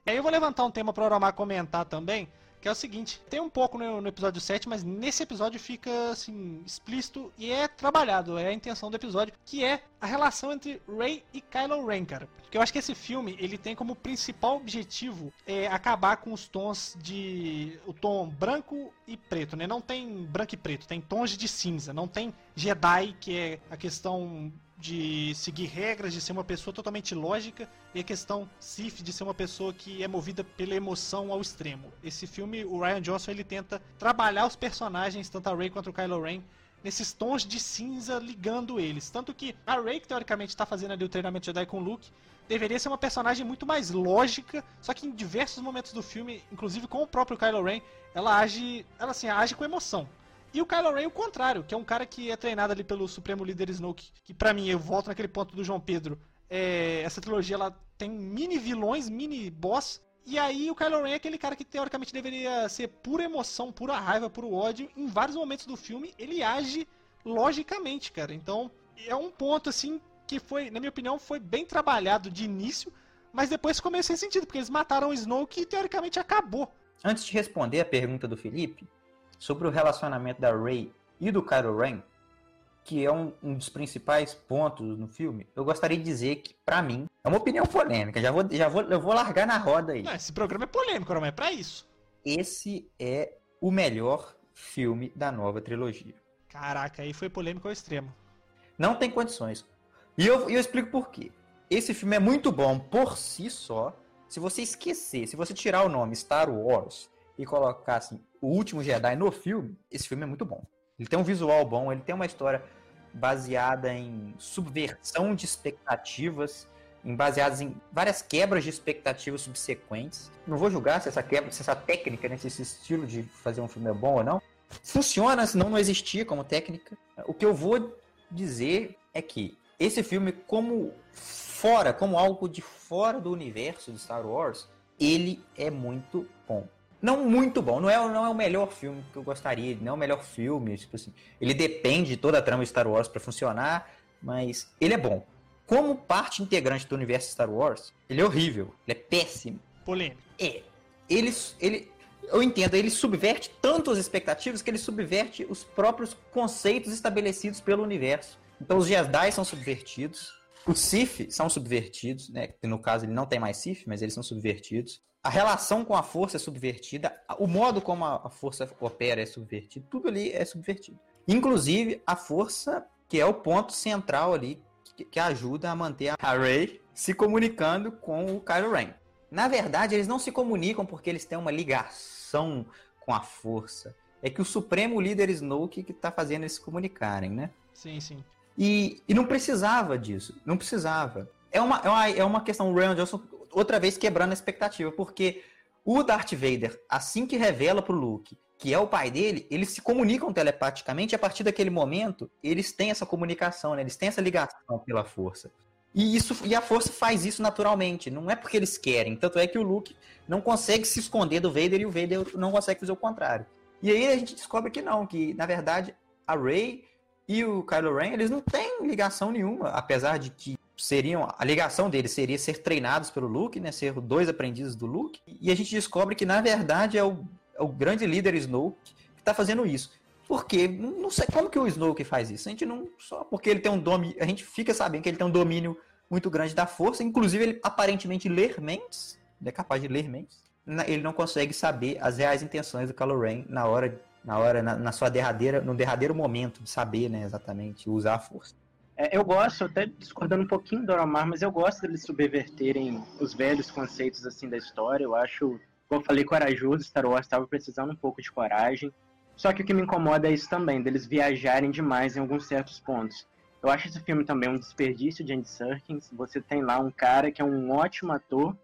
Aí eu vou levantar um tema para o Oromar comentar também, que é o seguinte: tem um pouco no, no, episódio 7, mas nesse episódio fica assim explícito e é trabalhado, é a intenção do episódio, que é a relação entre Rey e Kylo Ren, cara. Porque eu acho que esse filme ele tem como principal objetivo é, acabar com os tons de o tom branco e preto, né? Não tem branco e preto, tem tons de cinza, não tem Jedi que é a questão de seguir regras, de ser uma pessoa totalmente lógica, e a questão Sif de ser uma pessoa que é movida pela emoção ao extremo. Esse filme, o Ryan Johnson, ele tenta trabalhar os personagens, tanto a Rey quanto o Kylo Ren, nesses tons de cinza ligando eles. Tanto que a Rey, que teoricamente está fazendo ali o treinamento Jedi com o Luke, deveria ser uma personagem muito mais lógica, só que em diversos momentos do filme, inclusive com o próprio Kylo Ren, ela age, ela assim, age com emoção. E o Kylo Ren o contrário, que é um cara que é treinado ali pelo Supremo Líder Snoke, que para mim, eu volto naquele ponto do João Pedro, é, essa trilogia ela tem mini vilões, mini boss, e aí o Kylo Ren é aquele cara que teoricamente deveria ser pura emoção, pura raiva, puro ódio. Em vários momentos do filme ele age logicamente, cara. Então é um ponto assim que foi, na minha opinião, foi bem trabalhado de início, mas depois ficou sem sentido, porque eles mataram o Snoke e teoricamente acabou. Antes de responder a pergunta do Felipe, sobre o relacionamento da Rey e do Kylo Ren, que é um, um, dos principais pontos no filme, eu gostaria de dizer que, para mim, é uma opinião polêmica. Já vou, já vou, eu vou largar na roda aí. Não, esse programa é polêmico, não é para isso. Esse é o melhor filme da nova trilogia. Caraca, aí foi polêmico ao extremo. Não tem condições. E eu, eu explico por quê. Esse filme é muito bom por si só. Se você esquecer, se você tirar o nome Star Wars e colocar assim, o último Jedi no filme, esse filme é muito bom. Ele tem um visual bom, ele tem uma história baseada em subversão de expectativas, em baseadas em várias quebras de expectativas subsequentes. Não vou julgar se essa quebra, se essa técnica, né, se esse estilo de fazer um filme é bom ou não. Funciona, senão não existia como técnica. O que eu vou dizer é que esse filme, como fora, como algo de fora do universo de Star Wars, ele é muito bom não muito bom. Não é, não é o melhor filme que eu gostaria, não é o melhor filme. Tipo assim, ele depende de toda a trama de Star Wars para funcionar, mas ele é bom. Como parte integrante do universo Star Wars, ele é horrível, ele é péssimo. Polêmico. É. Ele, ele, eu entendo, ele subverte tanto as expectativas que ele subverte os próprios conceitos estabelecidos pelo universo. Então os Jedi são subvertidos, os Sith são subvertidos, né? No caso ele não tem mais Sith, mas eles são subvertidos a relação com a força é subvertida, o modo como a força opera é subvertido, tudo ali é subvertido. Inclusive a força, que é o ponto central ali, que, que ajuda a manter a Rey se comunicando com o Kylo Ren. Na verdade, eles não se comunicam porque eles têm uma ligação com a força. É que o supremo líder Snoke que está fazendo eles se comunicarem, né? Sim, sim. E, e não precisava disso, não precisava. É uma, é uma, é uma questão, o Ryan Johnson outra vez quebrando a expectativa, porque o Darth Vader, assim que revela pro Luke que é o pai dele, eles se comunicam telepaticamente e a partir daquele momento eles têm essa comunicação, né? eles têm essa ligação pela força. E, isso, e a força faz isso naturalmente, não é porque eles querem. Tanto é que o Luke não consegue se esconder do Vader e o Vader não consegue fazer o contrário. E aí a gente descobre que não, que na verdade a Rey e o Kylo Ren, eles não têm ligação nenhuma, apesar de que seriam a ligação deles seria ser treinados pelo Luke, né, ser dois aprendizes do Luke, e a gente descobre que na verdade é o, é o grande líder Snoke que está fazendo isso. Porque não sei como que o Snoke faz isso. A gente não só porque ele tem um domínio, a gente fica sabendo que ele tem um domínio muito grande da força, inclusive ele aparentemente ler mentes, ele é capaz de ler mentes. Ele não consegue saber as reais intenções do Kylo Ren na hora na hora na, na sua derradeira no derradeiro momento de saber, né, exatamente usar a força. É, eu gosto, até discordando um pouquinho do Oromar, mas eu gosto deles subverterem os velhos conceitos assim da história. Eu acho, como eu falei, corajoso. Star Wars estava precisando um pouco de coragem. Só que o que me incomoda é isso também, deles viajarem demais em alguns certos pontos. Eu acho esse filme também um desperdício de Andy Serkins. Você tem lá um cara que é um ótimo ator,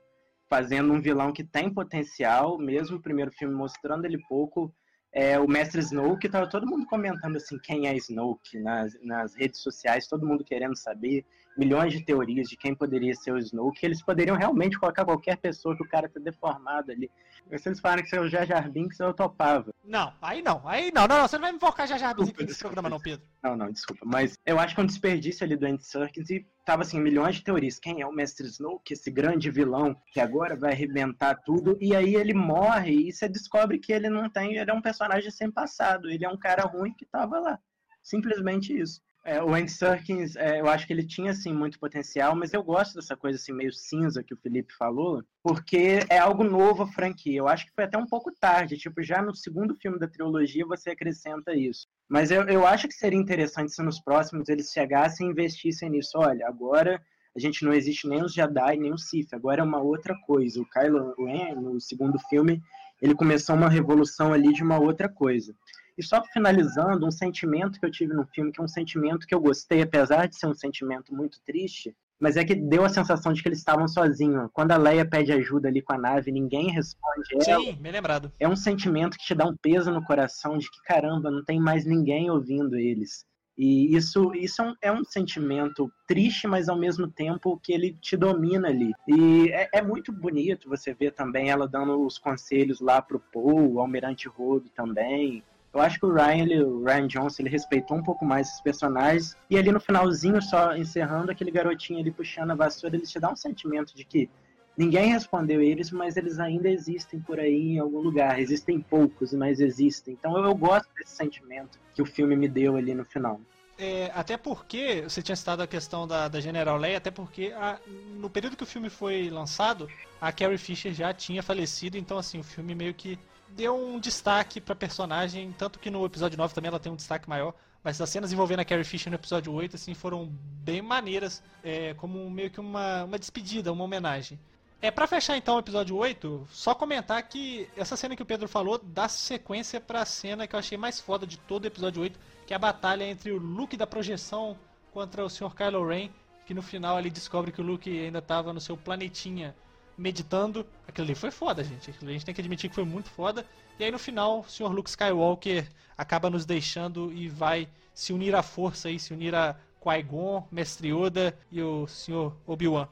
fazendo um vilão que tem potencial, mesmo o primeiro filme mostrando ele pouco, é, o mestre Snoke, tava todo mundo comentando assim, quem é Snoke nas, nas redes sociais, todo mundo querendo saber, milhões de teorias de quem poderia ser o Snoke, eles poderiam realmente colocar qualquer pessoa que o cara tá deformado ali. Se eles falaram que seria o Jar Jar Binks, eu topava. Não, aí não. Aí não, não, não. Você não vai me focar já já aqui Desculpa, nesse programa, não, Pedro. Não, não, desculpa. Mas eu acho que é um desperdício ali do Andy Serkis e tava assim, milhões de teorias. Quem é o Mestre Snoke, esse grande vilão que agora vai arrebentar tudo? E aí ele morre e você descobre que ele não tem, ele é um personagem sem passado. Ele é um cara ruim que tava lá. Simplesmente isso. É, o Andy Serkis, é, eu acho que ele tinha, assim, muito potencial, mas eu gosto dessa coisa, assim, meio cinza que o Felipe falou, porque é algo novo a franquia. Eu acho que foi até um pouco tarde, tipo, já no segundo filme da trilogia você acrescenta isso. Mas eu, eu acho que seria interessante se nos próximos eles chegassem e investissem nisso. Olha, agora a gente não existe nem os Jedi, nem os Sith, agora é uma outra coisa. O Kylo Ren, no segundo filme, ele começou uma revolução ali de uma outra coisa. E só finalizando, um sentimento que eu tive no filme, que é um sentimento que eu gostei, apesar de ser um sentimento muito triste, mas é que deu a sensação de que eles estavam sozinhos. Quando a Leia pede ajuda ali com a nave, ninguém responde ela. Sim, bem lembrado. É um sentimento que te dá um peso no coração de que, caramba, não tem mais ninguém ouvindo eles. E isso, isso é, um, é um sentimento triste, mas ao mesmo tempo que ele te domina ali. E é, é muito bonito você ver também ela dando os conselhos lá pro Paul, o Almirante Rodo também. Eu acho que o Ryan, ele, o Ryan Johnson, ele respeitou um pouco mais esses personagens. E ali no finalzinho, só encerrando, aquele garotinho ali puxando a vassoura, ele te dá um sentimento de que ninguém respondeu eles, mas eles ainda existem por aí em algum lugar. Existem poucos, mas existem. Então eu, eu gosto desse sentimento que o filme me deu ali no final. É, até porque, você tinha citado a questão da, da General Leia, até porque a, no período que o filme foi lançado, a Carrie Fisher já tinha falecido, então assim, o filme meio que deu um destaque pra personagem, tanto que no episódio 9 também ela tem um destaque maior, mas as cenas envolvendo a Carrie Fisher no episódio 8 assim, foram bem maneiras, é, como meio que uma, uma despedida, uma homenagem. É, pra fechar então o episódio 8, só comentar que essa cena que o Pedro falou dá sequência pra cena que eu achei mais foda de todo o episódio 8, que é a batalha entre o Luke da projeção contra o Sr. Kylo Ren, que no final ele descobre que o Luke ainda estava no seu planetinha meditando. Aquilo ali foi foda, gente. A gente tem que admitir que foi muito foda. E aí no final, o Sr. Luke Skywalker acaba nos deixando e vai se unir à força e se unir a Qui-Gon, Mestre Yoda e o Sr. Obi-Wan.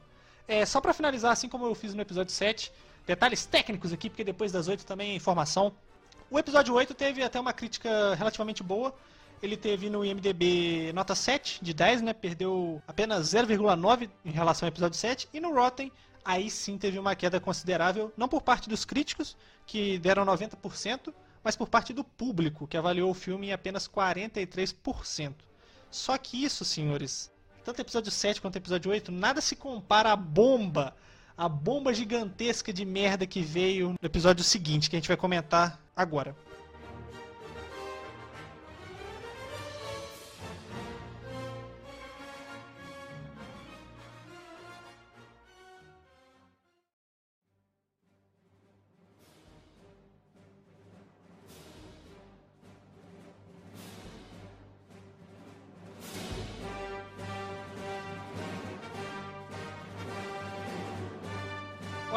É, só para finalizar, assim como eu fiz no episódio 7, detalhes técnicos aqui, porque depois das 8 também é informação. O episódio 8 teve até uma crítica relativamente boa. Ele teve no IMDB nota 7 de 10, né? Perdeu apenas 0,9 em relação ao episódio 7. E no Rotten, aí sim teve uma queda considerável, não por parte dos críticos, que deram 90%, mas por parte do público, que avaliou o filme em apenas 43%. Só que isso, senhores, tanto episódio 7 quanto episódio 8, nada se compara à bomba, a bomba gigantesca de merda que veio no episódio seguinte, que a gente vai comentar agora.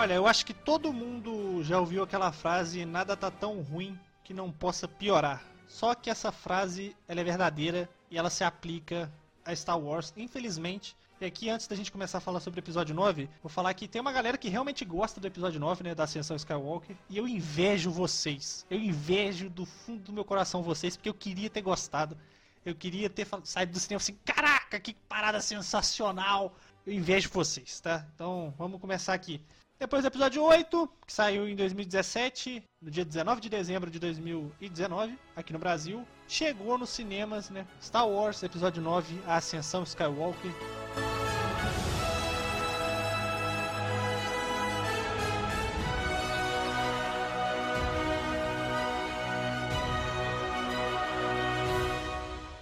Olha, eu acho que todo mundo já ouviu aquela frase nada tá tão ruim que não possa piorar. Só que essa frase ela é verdadeira e ela se aplica a Star Wars, infelizmente. E aqui, antes da gente começar a falar sobre o episódio 9, vou falar que tem uma galera que realmente gosta do episódio 9, né, da Ascensão Skywalker, e eu invejo vocês. Eu invejo do fundo do meu coração vocês, porque eu queria ter gostado. Eu queria ter saído do cinema assim, caraca, que parada sensacional. Eu invejo vocês, tá? Então, vamos começar aqui. Depois do episódio 8, que saiu em 2017, no dia 19 de dezembro de 2019, aqui no Brasil, chegou nos cinemas, né? Star Wars, episódio 9, A Ascensão Skywalker.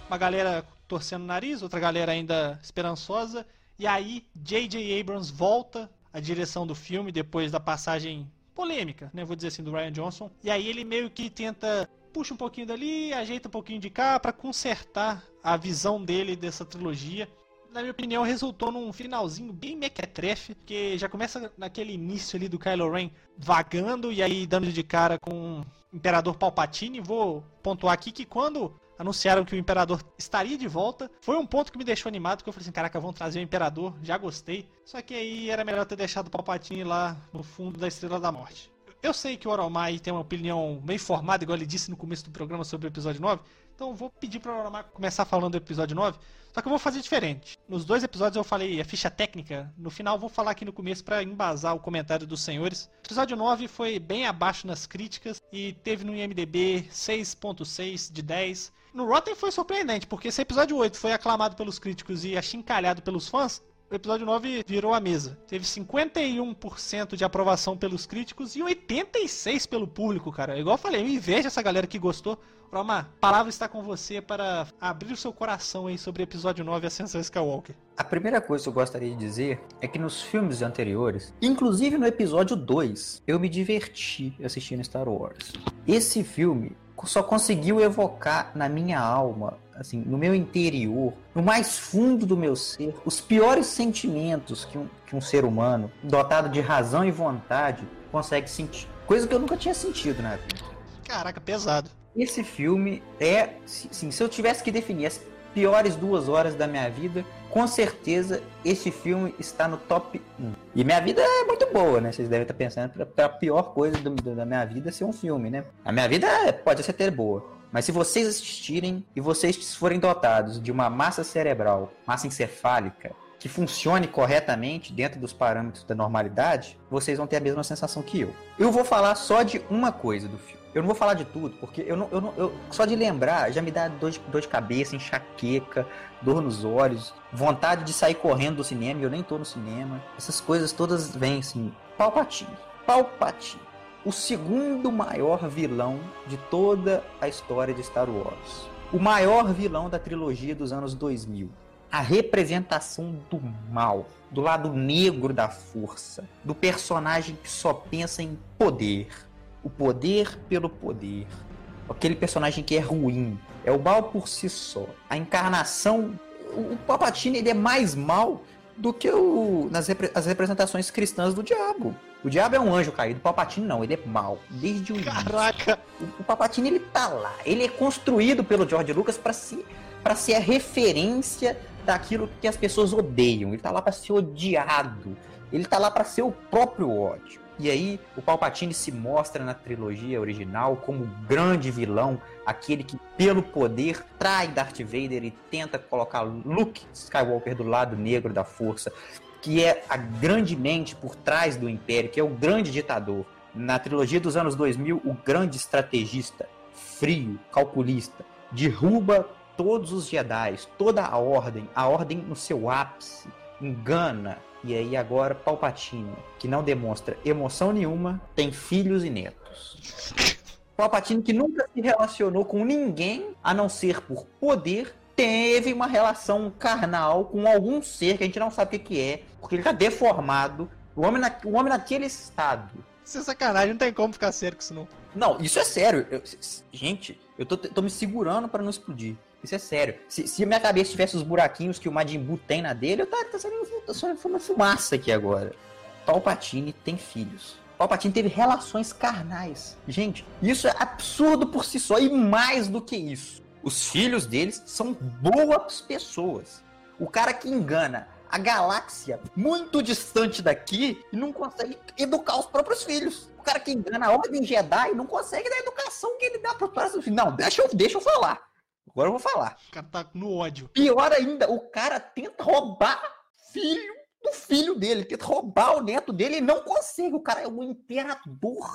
Uma galera torcendo o nariz, outra galera ainda esperançosa. E aí, J.J. Abrams volta a direção do filme depois da passagem polêmica, né? Vou dizer assim, do Ryan Johnson. E aí ele meio que tenta puxa um pouquinho dali, ajeita um pouquinho de cá para consertar a visão dele dessa trilogia. Na minha opinião, resultou num finalzinho bem mequetrefe, que já começa naquele início ali do Kylo Ren vagando e aí dando de cara com o Imperador Palpatine. Vou pontuar aqui que quando anunciaram que o Imperador estaria de volta. Foi um ponto que me deixou animado, porque eu falei assim, caraca, vão trazer o Imperador, já gostei. Só que aí era melhor ter deixado o Palpatine lá no fundo da Estrela da Morte. Eu sei que o Oromai tem uma opinião bem formada, igual ele disse no começo do programa sobre o episódio 9. Então eu vou pedir para o Oromai começar falando do episódio 9. Só que eu vou fazer diferente. Nos dois episódios eu falei a ficha técnica. No final eu vou falar aqui no começo para embasar o comentário dos senhores. O episódio 9 foi bem abaixo nas críticas e teve no IMDB 6.6 de 10. No Rotten foi surpreendente, porque se o episódio 8 foi aclamado pelos críticos e achincalhado pelos fãs, o episódio 9 virou a mesa. Teve 51% de aprovação pelos críticos e 86% pelo público, cara. Igual eu falei, eu invejo essa galera que gostou. Roma, a palavra está com você para abrir o seu coração aí sobre o episódio 9 Ascensão Skywalker. A primeira coisa que eu gostaria de dizer é que nos filmes anteriores, inclusive no episódio 2, eu me diverti assistindo Star Wars. Esse filme só conseguiu evocar na minha alma, assim, no meu interior, no mais fundo do meu ser, os piores sentimentos que um, que um ser humano, dotado de razão e vontade, consegue sentir. Coisa que eu nunca tinha sentido na vida. Caraca, pesado. Esse filme é, sim, se eu tivesse que definir as piores duas horas da minha vida, com certeza esse filme está no top 1. E minha vida é muito boa, né? Vocês devem estar pensando para a pior coisa do, da minha vida ser um filme, né? A minha vida pode ser até boa. Mas se vocês assistirem e vocês forem dotados de uma massa cerebral, massa encefálica, que funcione corretamente dentro dos parâmetros da normalidade, vocês vão ter a mesma sensação que eu. Eu vou falar só de uma coisa do filme. Eu não vou falar de tudo, porque eu não, eu não, eu, só de lembrar já me dá dor de, dor de cabeça, enxaqueca, dor nos olhos, vontade de sair correndo do cinema, e eu nem tô no cinema. Essas coisas todas vêm assim. Palpatine. Palpatine. O segundo maior vilão de toda a história de Star Wars. O maior vilão da trilogia dos anos 2000. A representação do mal, do lado negro da força, do personagem que só pensa em poder o poder pelo poder. Aquele personagem que é ruim. É o mal por si só. A encarnação. O, Palpatine ele é mais mal do que o, nas repre, as representações cristãs do diabo. O diabo é um anjo caído, o Palpatine não, ele é mal. Desde o Caraca! O, o Palpatine ele tá lá. Ele é construído pelo George Lucas para ser, pra ser a referência daquilo que as pessoas odeiam. Ele tá lá para ser odiado. Ele tá lá para ser o próprio ódio. E aí o Palpatine se mostra na trilogia original como o grande vilão, aquele que pelo poder trai Darth Vader e tenta colocar Luke Skywalker do lado negro da força, que é a grande mente por trás do Império, que é o grande ditador. Na trilogia dos anos 2000, o grande estrategista, frio, calculista, derruba todos os Jedi, toda a ordem, a ordem no seu ápice, engana, e aí agora Palpatine, que não demonstra emoção nenhuma, tem filhos e netos. Palpatine que nunca se relacionou com ninguém, a não ser por poder, teve uma relação carnal com algum ser que a gente não sabe o que, é, porque ele tá deformado. O homem, na, o homem naquele estado. Isso é sacanagem, não tem como ficar sério com isso não. Não, isso é sério. Eu, gente, eu tô, tô me segurando para não explodir. Isso é sério. Se, se minha cabeça tivesse os buraquinhos que o Majin Buu tem na dele, eu tá, tá saindo uma fumaça aqui agora. Palpatine tem filhos. Palpatine teve relações carnais. Gente, isso é absurdo por si só. E mais do que isso, os filhos deles são boas pessoas. O cara que engana a galáxia muito distante daqui e não consegue educar os próprios filhos. O cara que engana a Ordem Jedi não consegue dar a educação que ele dá para os próprios filhos. Não, deixa eu, deixa eu falar. Agora eu vou falar. O cara tá no ódio. Pior ainda, o cara tenta roubar filho do filho dele, tenta roubar o neto dele e não consegue. O cara é o imperador.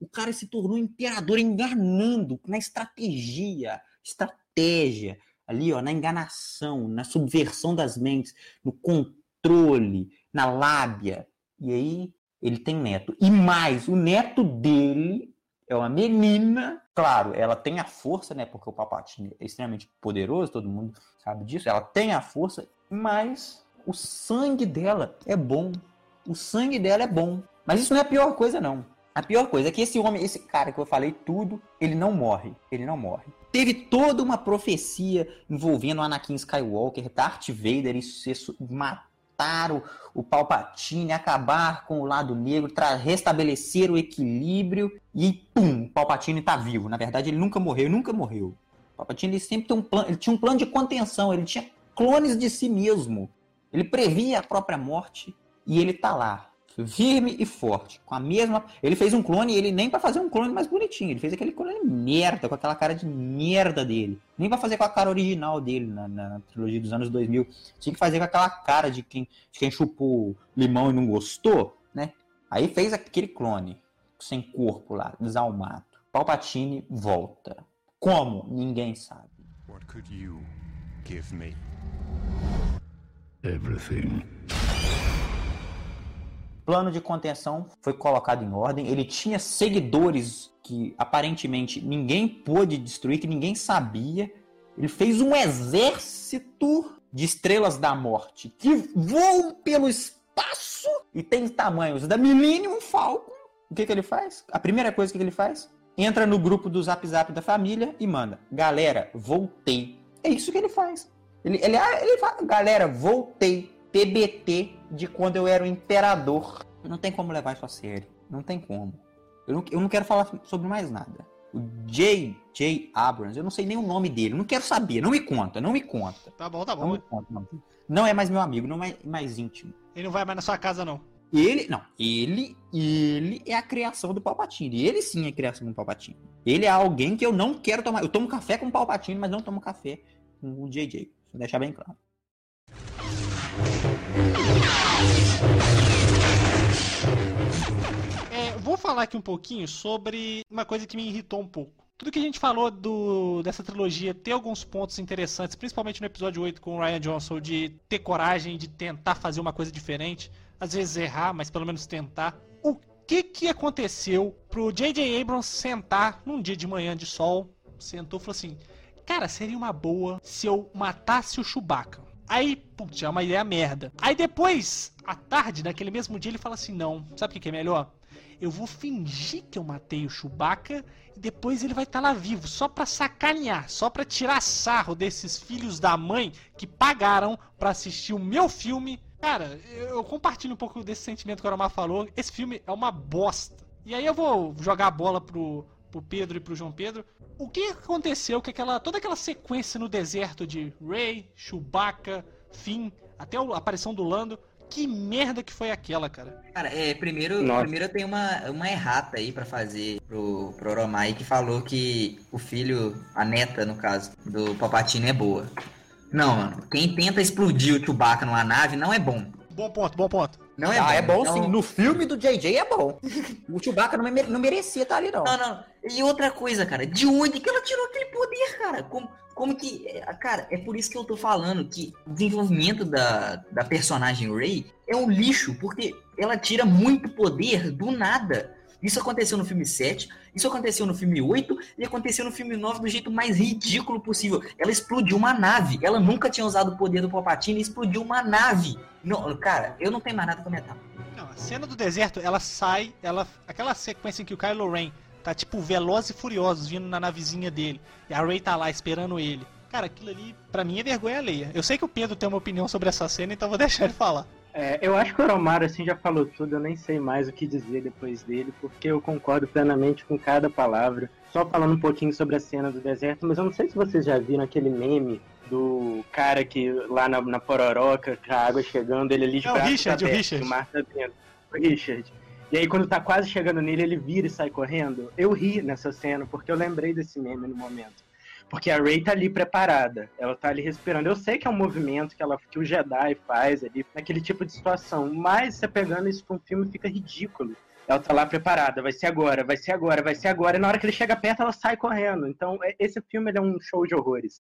O cara se tornou imperador enganando na estratégia, estratégia, ali, ó, na enganação, na subversão das mentes, no controle, na lábia. E aí ele tem neto. E mais, o neto dele é uma menina, claro, ela tem a força, né? Porque o Palpatine é extremamente poderoso, todo mundo sabe disso. Ela tem a força, mas o sangue dela é bom. O sangue dela é bom. Mas isso não é a pior coisa, não. A pior coisa é que esse homem, esse cara que eu falei tudo, ele não morre. Ele não morre. Teve toda uma profecia envolvendo Anakin Skywalker, Darth Vader e ser matar o, o Palpatine, acabar com o lado negro, restabelecer o equilíbrio e pum, o Palpatine tá vivo. Na verdade, ele nunca morreu, nunca morreu. O Palpatine ele sempre tem um plano, ele tinha um plano de contenção, ele tinha clones de si mesmo. Ele previa a própria morte e ele tá lá, firme e forte, com a mesma. Ele fez um clone, ele nem para fazer um clone mais bonitinho, ele fez aquele clone merda, com aquela cara de merda dele. Nem para fazer com a cara original dele na, na, trilogia dos anos 2000. Tinha que fazer com aquela cara de quem, de quem chupou limão e não gostou, né? Aí fez aquele clone, sem corpo lá, desalmado. Palpatine volta. Como? Ninguém sabe. What could you give me? Everything plano de contenção foi colocado em ordem. Ele tinha seguidores que aparentemente ninguém pôde destruir, que ninguém sabia. Ele fez um exército de estrelas da morte que voam pelo espaço e tem tamanhos da Millennium Falcon. O que, que ele faz? A primeira coisa que ele faz? Entra no grupo do Zap Zap da família e manda: Galera, voltei. É isso que ele faz. Ele, ele, ele fala: Galera, voltei. TBT de quando eu era o imperador. Não tem como levar isso a sério. Não tem como. Eu não, eu não quero falar sobre mais nada. O J.J. Abrams, eu não sei nem o nome dele. Não quero saber. Não me conta, não me conta. Tá bom, tá bom. Não, conta, não. não é mais meu amigo, não é mais íntimo. Ele não vai mais na sua casa, não. Ele, não, ele, ele é a criação do Palpatine. Ele sim é a criação do Palpatine. Ele é alguém que eu não quero tomar. Eu tomo café com o Palpatine, mas não tomo café com o JJ. Vou deixar bem claro. Falar aqui um pouquinho sobre uma coisa que me irritou um pouco. Tudo que a gente falou do, dessa trilogia tem alguns pontos interessantes, principalmente no episódio 8 com o Ryan Johnson, de ter coragem de tentar fazer uma coisa diferente. Às vezes errar, mas pelo menos tentar. O que, que aconteceu pro J.J. Abrams sentar num dia de manhã de sol, sentou e falou assim: Cara, seria uma boa se eu matasse o Chewbacca. Aí, putz, é uma ideia merda. Aí depois, à tarde, naquele mesmo dia, ele fala assim: não, sabe o que é melhor? Eu vou fingir que eu matei o Chewbacca e depois ele vai estar tá lá vivo, só pra sacanear, só pra tirar sarro desses filhos da mãe que pagaram pra assistir o meu filme. Cara, eu compartilho um pouco desse sentimento que o Aromar falou. Esse filme é uma bosta. E aí eu vou jogar a bola pro, pro Pedro e pro João Pedro. O que aconteceu com aquela toda aquela sequência no deserto de Rey, Chewbacca, Finn, até a aparição do Lando? Que merda que foi aquela, cara? Cara, é, primeiro, primeiro tem uma, uma errata aí para fazer pro, pro Oromai que falou que o filho, a neta, no caso, do Palpatine é boa. Não, mano. Quem tenta explodir o Chewbacca numa nave não é bom. Bom ponto, bom ponto. Não é ah, bom. é bom então... sim. No filme do JJ é bom. o Chewbacca não, não merecia estar ali, não. Não, não. E outra coisa, cara. De onde que ela tirou aquele poder, cara? Como, como que... É, cara, é por isso que eu tô falando que o desenvolvimento da, da personagem Rey é um lixo, porque ela tira muito poder do nada. Isso aconteceu no filme 7, isso aconteceu no filme 8 e aconteceu no filme 9 do jeito mais ridículo possível. Ela explodiu uma nave. Ela nunca tinha usado o poder do Palpatine e explodiu uma nave. Não, cara, eu não tenho mais nada a comentar. Não, a cena do deserto, ela sai, ela aquela sequência em que o Kylo Ren tá tipo veloz e furiosos vindo na navezinha dele e a Rey tá lá esperando ele. Cara, aquilo ali, pra mim, é vergonha alheia. Eu sei que o Pedro tem uma opinião sobre essa cena, então vou deixar ele falar. É, eu acho que o Oromário assim já falou tudo, eu nem sei mais o que dizer depois dele, porque eu concordo plenamente com cada palavra. Só falando um pouquinho sobre a cena do deserto, mas eu não sei se vocês já viram aquele meme do cara que lá na, na Pororoca, com a água chegando, ele ali de é, o Richard, aberto, o Richard. O mar tá dentro. O Richard. E aí quando tá quase chegando nele, ele vira e sai correndo. Eu ri nessa cena, porque eu lembrei desse meme no momento. Porque a Rey tá ali preparada, ela tá ali respirando. Eu sei que é um movimento que, ela, que o Jedi faz ali, naquele tipo de situação, mas você pegando isso pra um filme fica ridículo. Ela tá lá preparada, vai ser agora, vai ser agora, vai ser agora, e na hora que ele chega perto ela sai correndo. Então, é, esse filme é um show de horrores.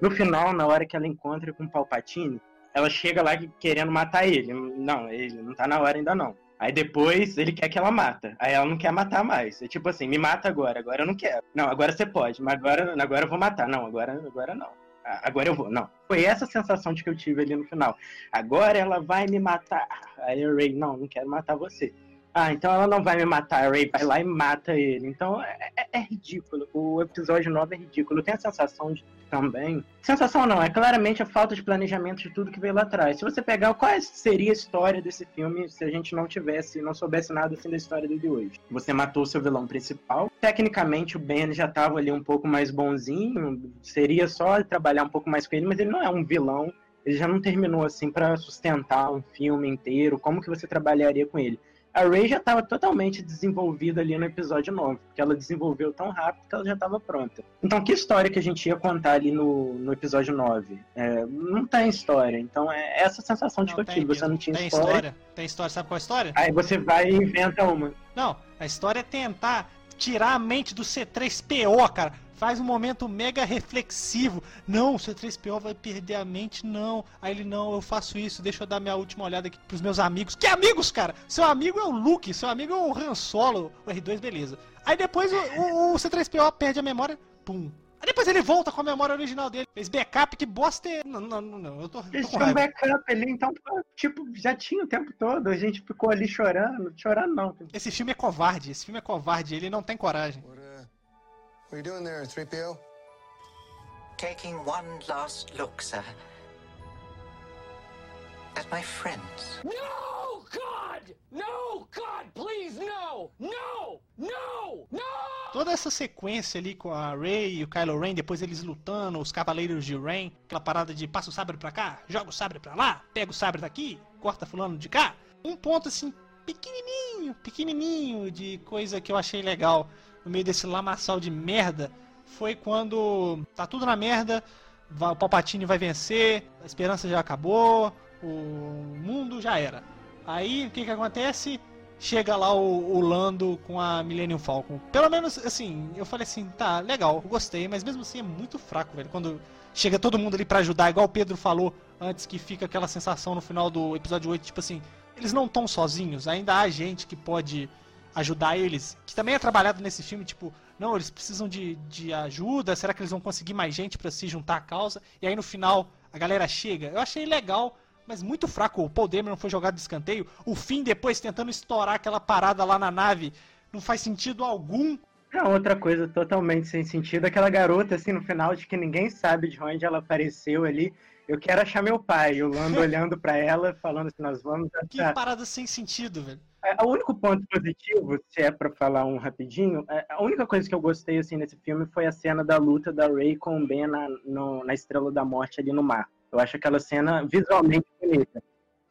No final, na hora que ela encontra com o Palpatine, ela chega lá querendo matar ele. Não, ele não tá na hora ainda não. Aí depois ele quer que ela mata. Aí ela não quer matar mais. É tipo assim, me mata agora, agora eu não quero. Não, agora você pode, mas agora, agora eu vou matar. Não, agora, agora não. Ah, agora eu vou. Não. Foi essa sensação de que eu tive ali no final. Agora ela vai me matar. Aí o Ray, não, não quero matar você. Ah, então ela não vai me matar, a Ray vai lá e mata ele. Então é, é, é ridículo. O episódio 9 é ridículo. Tenho a sensação de também. Sensação não, é claramente a falta de planejamento de tudo que veio lá atrás. Se você pegar qual seria a história desse filme se a gente não tivesse, não soubesse nada assim da história dele hoje. Você matou o seu vilão principal. Tecnicamente o Ben já estava ali um pouco mais bonzinho, seria só trabalhar um pouco mais com ele, mas ele não é um vilão. Ele já não terminou assim para sustentar um filme inteiro. Como que você trabalharia com ele? A Ray já estava totalmente desenvolvida ali no episódio 9, porque ela desenvolveu tão rápido que ela já estava pronta. Então, que história que a gente ia contar ali no, no episódio 9? É, não tem história. Então, é essa sensação de que eu tive. Você não tinha tem história. história. Tem história. Sabe qual é a história? Aí você vai e inventa uma. Não, a história é tentar tirar a mente do C3PO, cara faz um momento mega reflexivo. Não, o C3PO vai perder a mente, não. Aí ele, não, eu faço isso, deixa eu dar minha última olhada aqui pros meus amigos. Que amigos, cara? Seu amigo é o Luke, seu amigo é o Han Solo, o R2, beleza. Aí depois o, o, o C3PO perde a memória, pum. Aí depois ele volta com a memória original dele. Fez backup, que bosta é. Não, não, não, não. eu tô. Eles tinham um backup ali, então, tipo, já tinha o tempo todo. A gente ficou ali chorando. Chorando não. Esse filme é covarde. Esse filme é covarde. Ele não tem coragem. What are you doing there, 3PO? Taking one last look, sir. At my friends. No, God! No, God, please, no! No! No! No! Toda essa sequência ali com a Rey e o Kylo Ren, depois eles lutando, os Cavaleiros de Ren, aquela parada de passa o sabre pra cá, joga o sabre pra lá, pega o sabre daqui, corta fulano de cá. Um ponto assim, pequenininho, pequenininho de coisa que eu achei legal no meio desse lamaçal de merda foi quando tá tudo na merda, o Palpatine vai vencer, a esperança já acabou, o mundo já era. Aí o que que acontece? Chega lá o, o, Lando com a Millennium Falcon. Pelo menos, assim, eu falei assim, tá, legal, gostei, mas mesmo assim é muito fraco, velho. Quando chega todo mundo ali para ajudar, igual o Pedro falou antes, que fica aquela sensação no final do episódio 8, tipo assim, eles não estão sozinhos, ainda há gente que pode ajudar eles, que também é trabalhado nesse filme, tipo, não, eles precisam de, de ajuda, será que eles vão conseguir mais gente para se juntar à causa? E aí no final a galera chega. Eu achei legal, mas muito fraco. O Paul Dameron foi jogado de escanteio. O fim depois tentando estourar aquela parada lá na nave não faz sentido algum. É outra coisa totalmente sem sentido, aquela garota assim no final de que ninguém sabe de onde ela apareceu ali. Eu quero achar meu pai, o Lando olhando para ela, falando assim, nós vamos achar. Que parada sem sentido, velho. É, o único ponto positivo, se é para falar um rapidinho, é, a única coisa que eu gostei assim nesse filme foi a cena da luta da Rey com o Ben na, no, na Estrela da Morte ali no mar. Eu acho aquela cena visualmente bonita.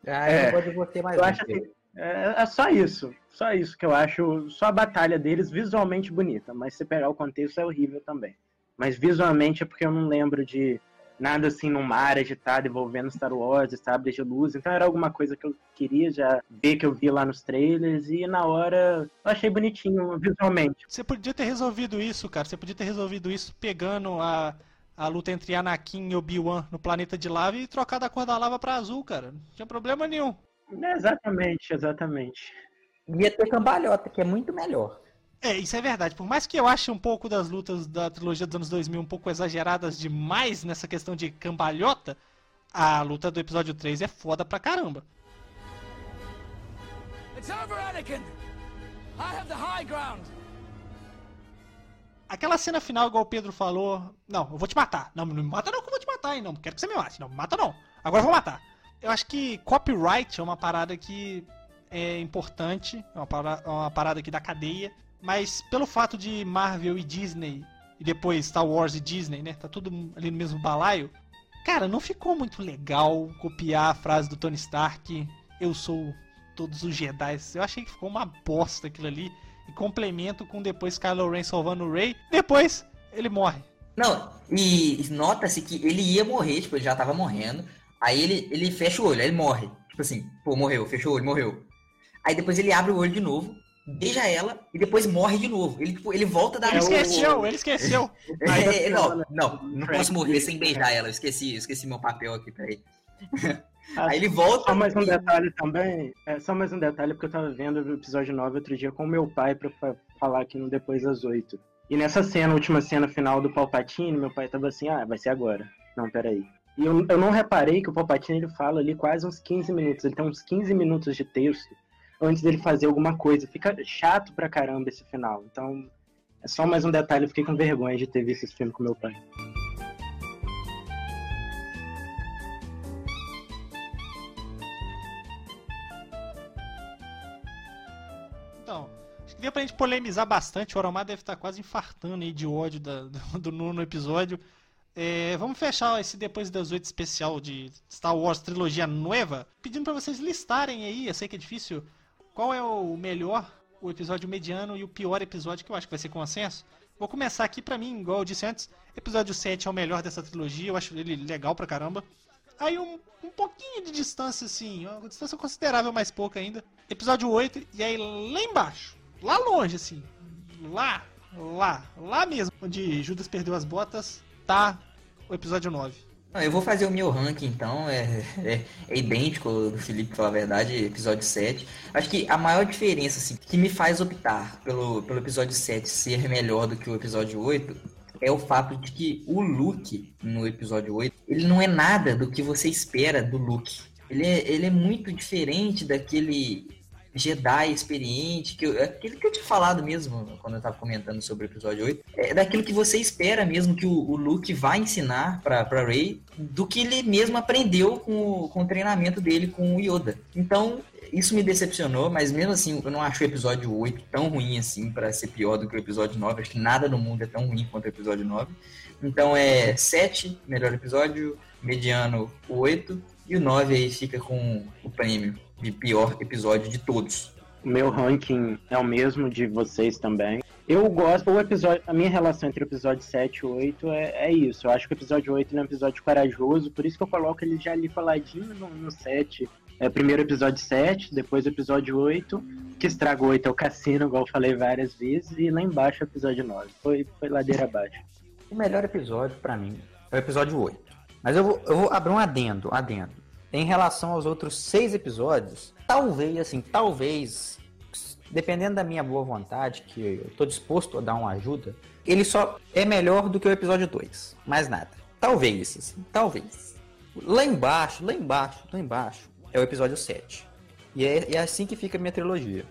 Ah, é, eu não mais. Eu acho assim, é, é, só isso, só isso que eu acho, só a batalha deles visualmente bonita, mas se pegar o contexto é horrível também. Mas visualmente é porque eu não lembro de nada assim num mar agitado envolvendo Star Wars, sabres de luz. Então era alguma coisa que eu queria já ver que eu vi lá nos trailers e na hora eu achei bonitinho visualmente. Você podia ter resolvido isso, cara. Você podia ter resolvido isso pegando a a luta entre Anakin e Obi-Wan no planeta de lava e trocado a cor da lava para azul, cara. Não tinha problema nenhum. É exatamente, exatamente. Ia ter cambalhota, que é muito melhor. É, isso é verdade. Por mais que eu ache um pouco das lutas da trilogia dos anos 2000 um pouco exageradas demais nessa questão de cambalhota, a luta do episódio 3 é foda pra caramba. Aquela cena final, igual o Pedro falou, não, eu vou te matar. Não, não me mata não que eu vou te matar, hein? Não, quero que você me mate. Não, me mata não. Agora eu vou matar. Eu acho que copyright é uma parada que é importante, é uma parada, é uma parada aqui da cadeia. Mas pelo fato de Marvel e Disney, e depois Star Wars e Disney, né? Tá tudo ali no mesmo balaio. Cara, não ficou muito legal copiar a frase do Tony Stark, eu sou todos os Jedi. Eu achei que ficou uma bosta aquilo ali. E complemento com depois Kylo Ren salvando o Rey. Depois, ele morre. Não, e nota-se que ele ia morrer, tipo, ele já tava morrendo. Aí ele, ele fecha o olho, aí ele morre. Tipo assim, pô, morreu, fechou o olho, morreu. Aí depois ele abre o olho de novo, beija ela e depois morre de novo. Ele, tipo, ele volta da Ele esqueceu, ele esqueceu. é, não, não, não posso morrer sem beijar ela. Eu esqueci, eu esqueci meu papel aqui, peraí. Aí ele volta. Só mais um detalhe também. É, só mais um detalhe, porque eu tava vendo o episódio 9 outro dia com meu pai pra falar aqui no Depois das Oito. E nessa cena, última cena final do Palpatine, meu pai tava assim, ah, vai ser agora. Não, peraí. E eu, eu não reparei que o Palpatine ele fala ali quase uns 15 minutos. Ele tem uns 15 minutos de texto antes dele fazer alguma coisa. Fica chato pra caramba esse final. Então, é só mais um detalhe, eu fiquei com vergonha de ter visto esse filme com meu pai. Então, acho que deu pra gente polemizar bastante. O Oromar deve estar quase infartando aí de ódio da- do, do nono episódio. É, vamos fechar esse Depois das Oito especial de Star Wars Trilogia Nova, pedindo pra vocês listarem aí, eu sei que é difícil, qual é o melhor, o episódio mediano e o pior episódio, que eu acho que vai ser consenso. Vou começar aqui pra mim, igual eu disse antes, episódio 7 é o melhor dessa trilogia, eu acho ele legal pra caramba. Aí um, um pouquinho de distância, assim, uma distância considerável, mas pouca ainda. Episódio 8, e aí lá embaixo, lá longe, assim, lá, lá, lá mesmo, onde Judas perdeu as botas, tá o episódio 9. Não, eu vou fazer o meu ranking então, é, é, é idêntico ao do Felipe, pra falar a verdade, episódio 7. Acho que a maior diferença, assim, que me faz optar pelo, pelo episódio 7 ser melhor do que o episódio 8 é o fato de que o Luke no episódio 8, ele não é nada do que você espera do Luke. Ele é, ele é muito diferente daquele Jedi experiente, que eu, aquele que eu tinha falado mesmo quando eu tava comentando sobre o episódio 8, é daquilo que você espera mesmo que o, o Luke vai ensinar pra, pra Rey, do que ele mesmo aprendeu com, o- com o treinamento dele com o Yoda. Então, isso me decepcionou, mas mesmo assim, eu não acho o episódio 8 tão ruim assim pra ser pior do que o episódio 9. Acho que nada no mundo é tão ruim quanto o episódio 9. Então é 7, melhor episódio, mediano o 8, e o 9 aí fica com o prêmio de pior episódio de todos. O meu ranking é o mesmo de vocês também. Eu gosto, o episódio, a minha relação entre o episódio 7 e o 8 é, é isso. Eu acho que o episódio 8 é um episódio corajoso, por isso que eu coloco ele já ali coladinho no, no 7. É, primeiro episódio 7, depois o episódio 8, que estraga o 8 é o cassino, igual eu falei várias vezes, e lá embaixo o episódio 9. Foi, foi ladeira abaixo. O melhor episódio pra mim é o episódio 8. Mas eu vou, eu vou abrir um adendo, adendo. Em relação aos outros seis episódios, talvez, assim, talvez, dependendo da minha boa vontade, que eu tô disposto a dar uma ajuda, ele só é melhor do que o episódio 2. Mais nada. Talvez, assim, talvez. Lá embaixo, lá embaixo, lá embaixo, é o episódio 7. E é, é assim que fica a minha trilogia.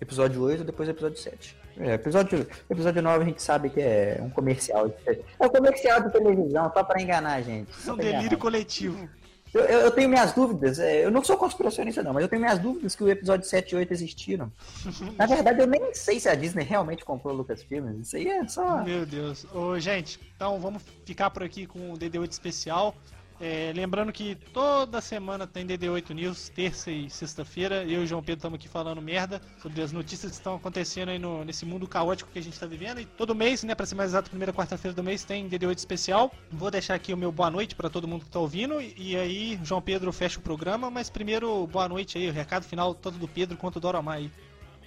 Episódio 8, depois episódio 7. É, episódio, episódio 9 a gente sabe que é um comercial. É um comercial de televisão, só pra enganar a gente. É um delírio coletivo. Eu, eu- eu tenho minhas dúvidas, é, eu não sou conspiracionista não, mas eu tenho minhas dúvidas que o episódio 7 e 8 existiram. Na verdade, eu nem sei se a Disney realmente comprou o Lucasfilm, isso aí é só... Meu Deus. Ô, gente, então vamos ficar por aqui com o DD8 especial. É, lembrando que toda semana tem DD8 News, terça e sexta-feira. Eu e o João Pedro estamos aqui falando merda sobre as notícias que estão acontecendo aí no, nesse mundo caótico que a gente está vivendo. E todo mês, né, para ser mais exato, primeira quarta-feira do mês tem DD8 especial. Vou deixar aqui o meu boa noite para todo mundo que está ouvindo. E, aí, João Pedro fecha o programa. Mas primeiro, boa noite aí, o recado final tanto do Pedro quanto do Oromar aí.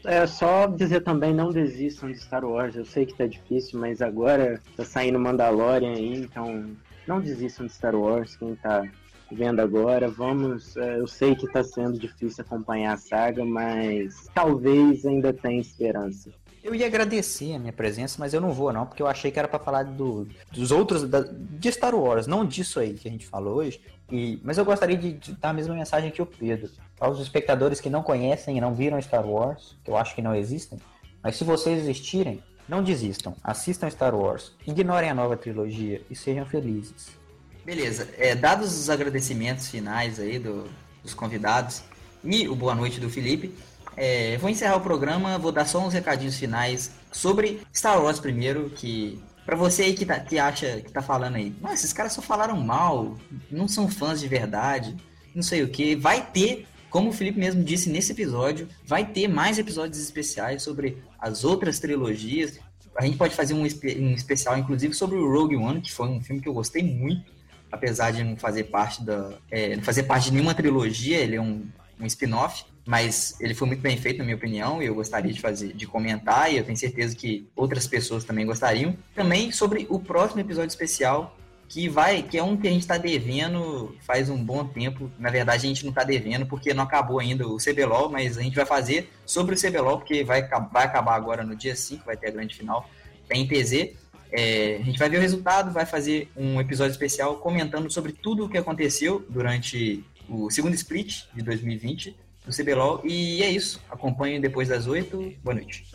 É só dizer também, não desistam de Star Wars. Eu sei que tá difícil, mas agora tá saindo Mandalorian aí, então não desistam de Star Wars. Quem tá vendo agora, vamos. é, eu sei que tá sendo difícil acompanhar a saga, mas talvez ainda tenha esperança. Eu ia agradecer a minha presença, mas eu não vou não, porque eu achei que era pra falar do, dos outros, da- de Star Wars, não disso aí que a gente falou hoje. E, mas eu gostaria de, de dar a mesma mensagem que o Pedro. Aos espectadores que não conhecem e não viram Star Wars, que eu acho que não existem, mas se vocês existirem, não desistam. Assistam Star Wars, ignorem a nova trilogia e sejam felizes. Beleza, é, dados os agradecimentos finais aí do- dos convidados e o boa noite do Felipe, é, vou encerrar o programa, vou dar só uns recadinhos finais sobre Star Wars primeiro, que pra você aí que, tá, que acha que tá falando aí, mas esses caras só falaram mal, não são fãs de verdade, não sei o que, vai ter, como o Felipe mesmo disse nesse episódio, vai ter mais episódios especiais sobre as outras trilogias. A gente pode fazer um, um especial, inclusive, sobre o Rogue One, que foi um filme que eu gostei muito apesar de não fazer parte da é, não fazer parte de nenhuma trilogia ele é um, um spin-off mas ele foi muito bem feito na minha opinião e eu gostaria de fazer de comentar e eu tenho certeza que outras pessoas também gostariam. Também sobre o próximo episódio especial que vai que é um que a gente está devendo faz um bom tempo. Na verdade a gente não está devendo porque não acabou ainda o CBLOL mas a gente vai fazer sobre o CBLOL porque vai, vai acabar agora no dia 5 vai ter a grande final tem TZ é, a gente vai ver o resultado, vai fazer um episódio especial comentando sobre tudo o que aconteceu durante o segundo split de 2020 do CBLOL. E é isso. Acompanhe depois das 8. Boa noite.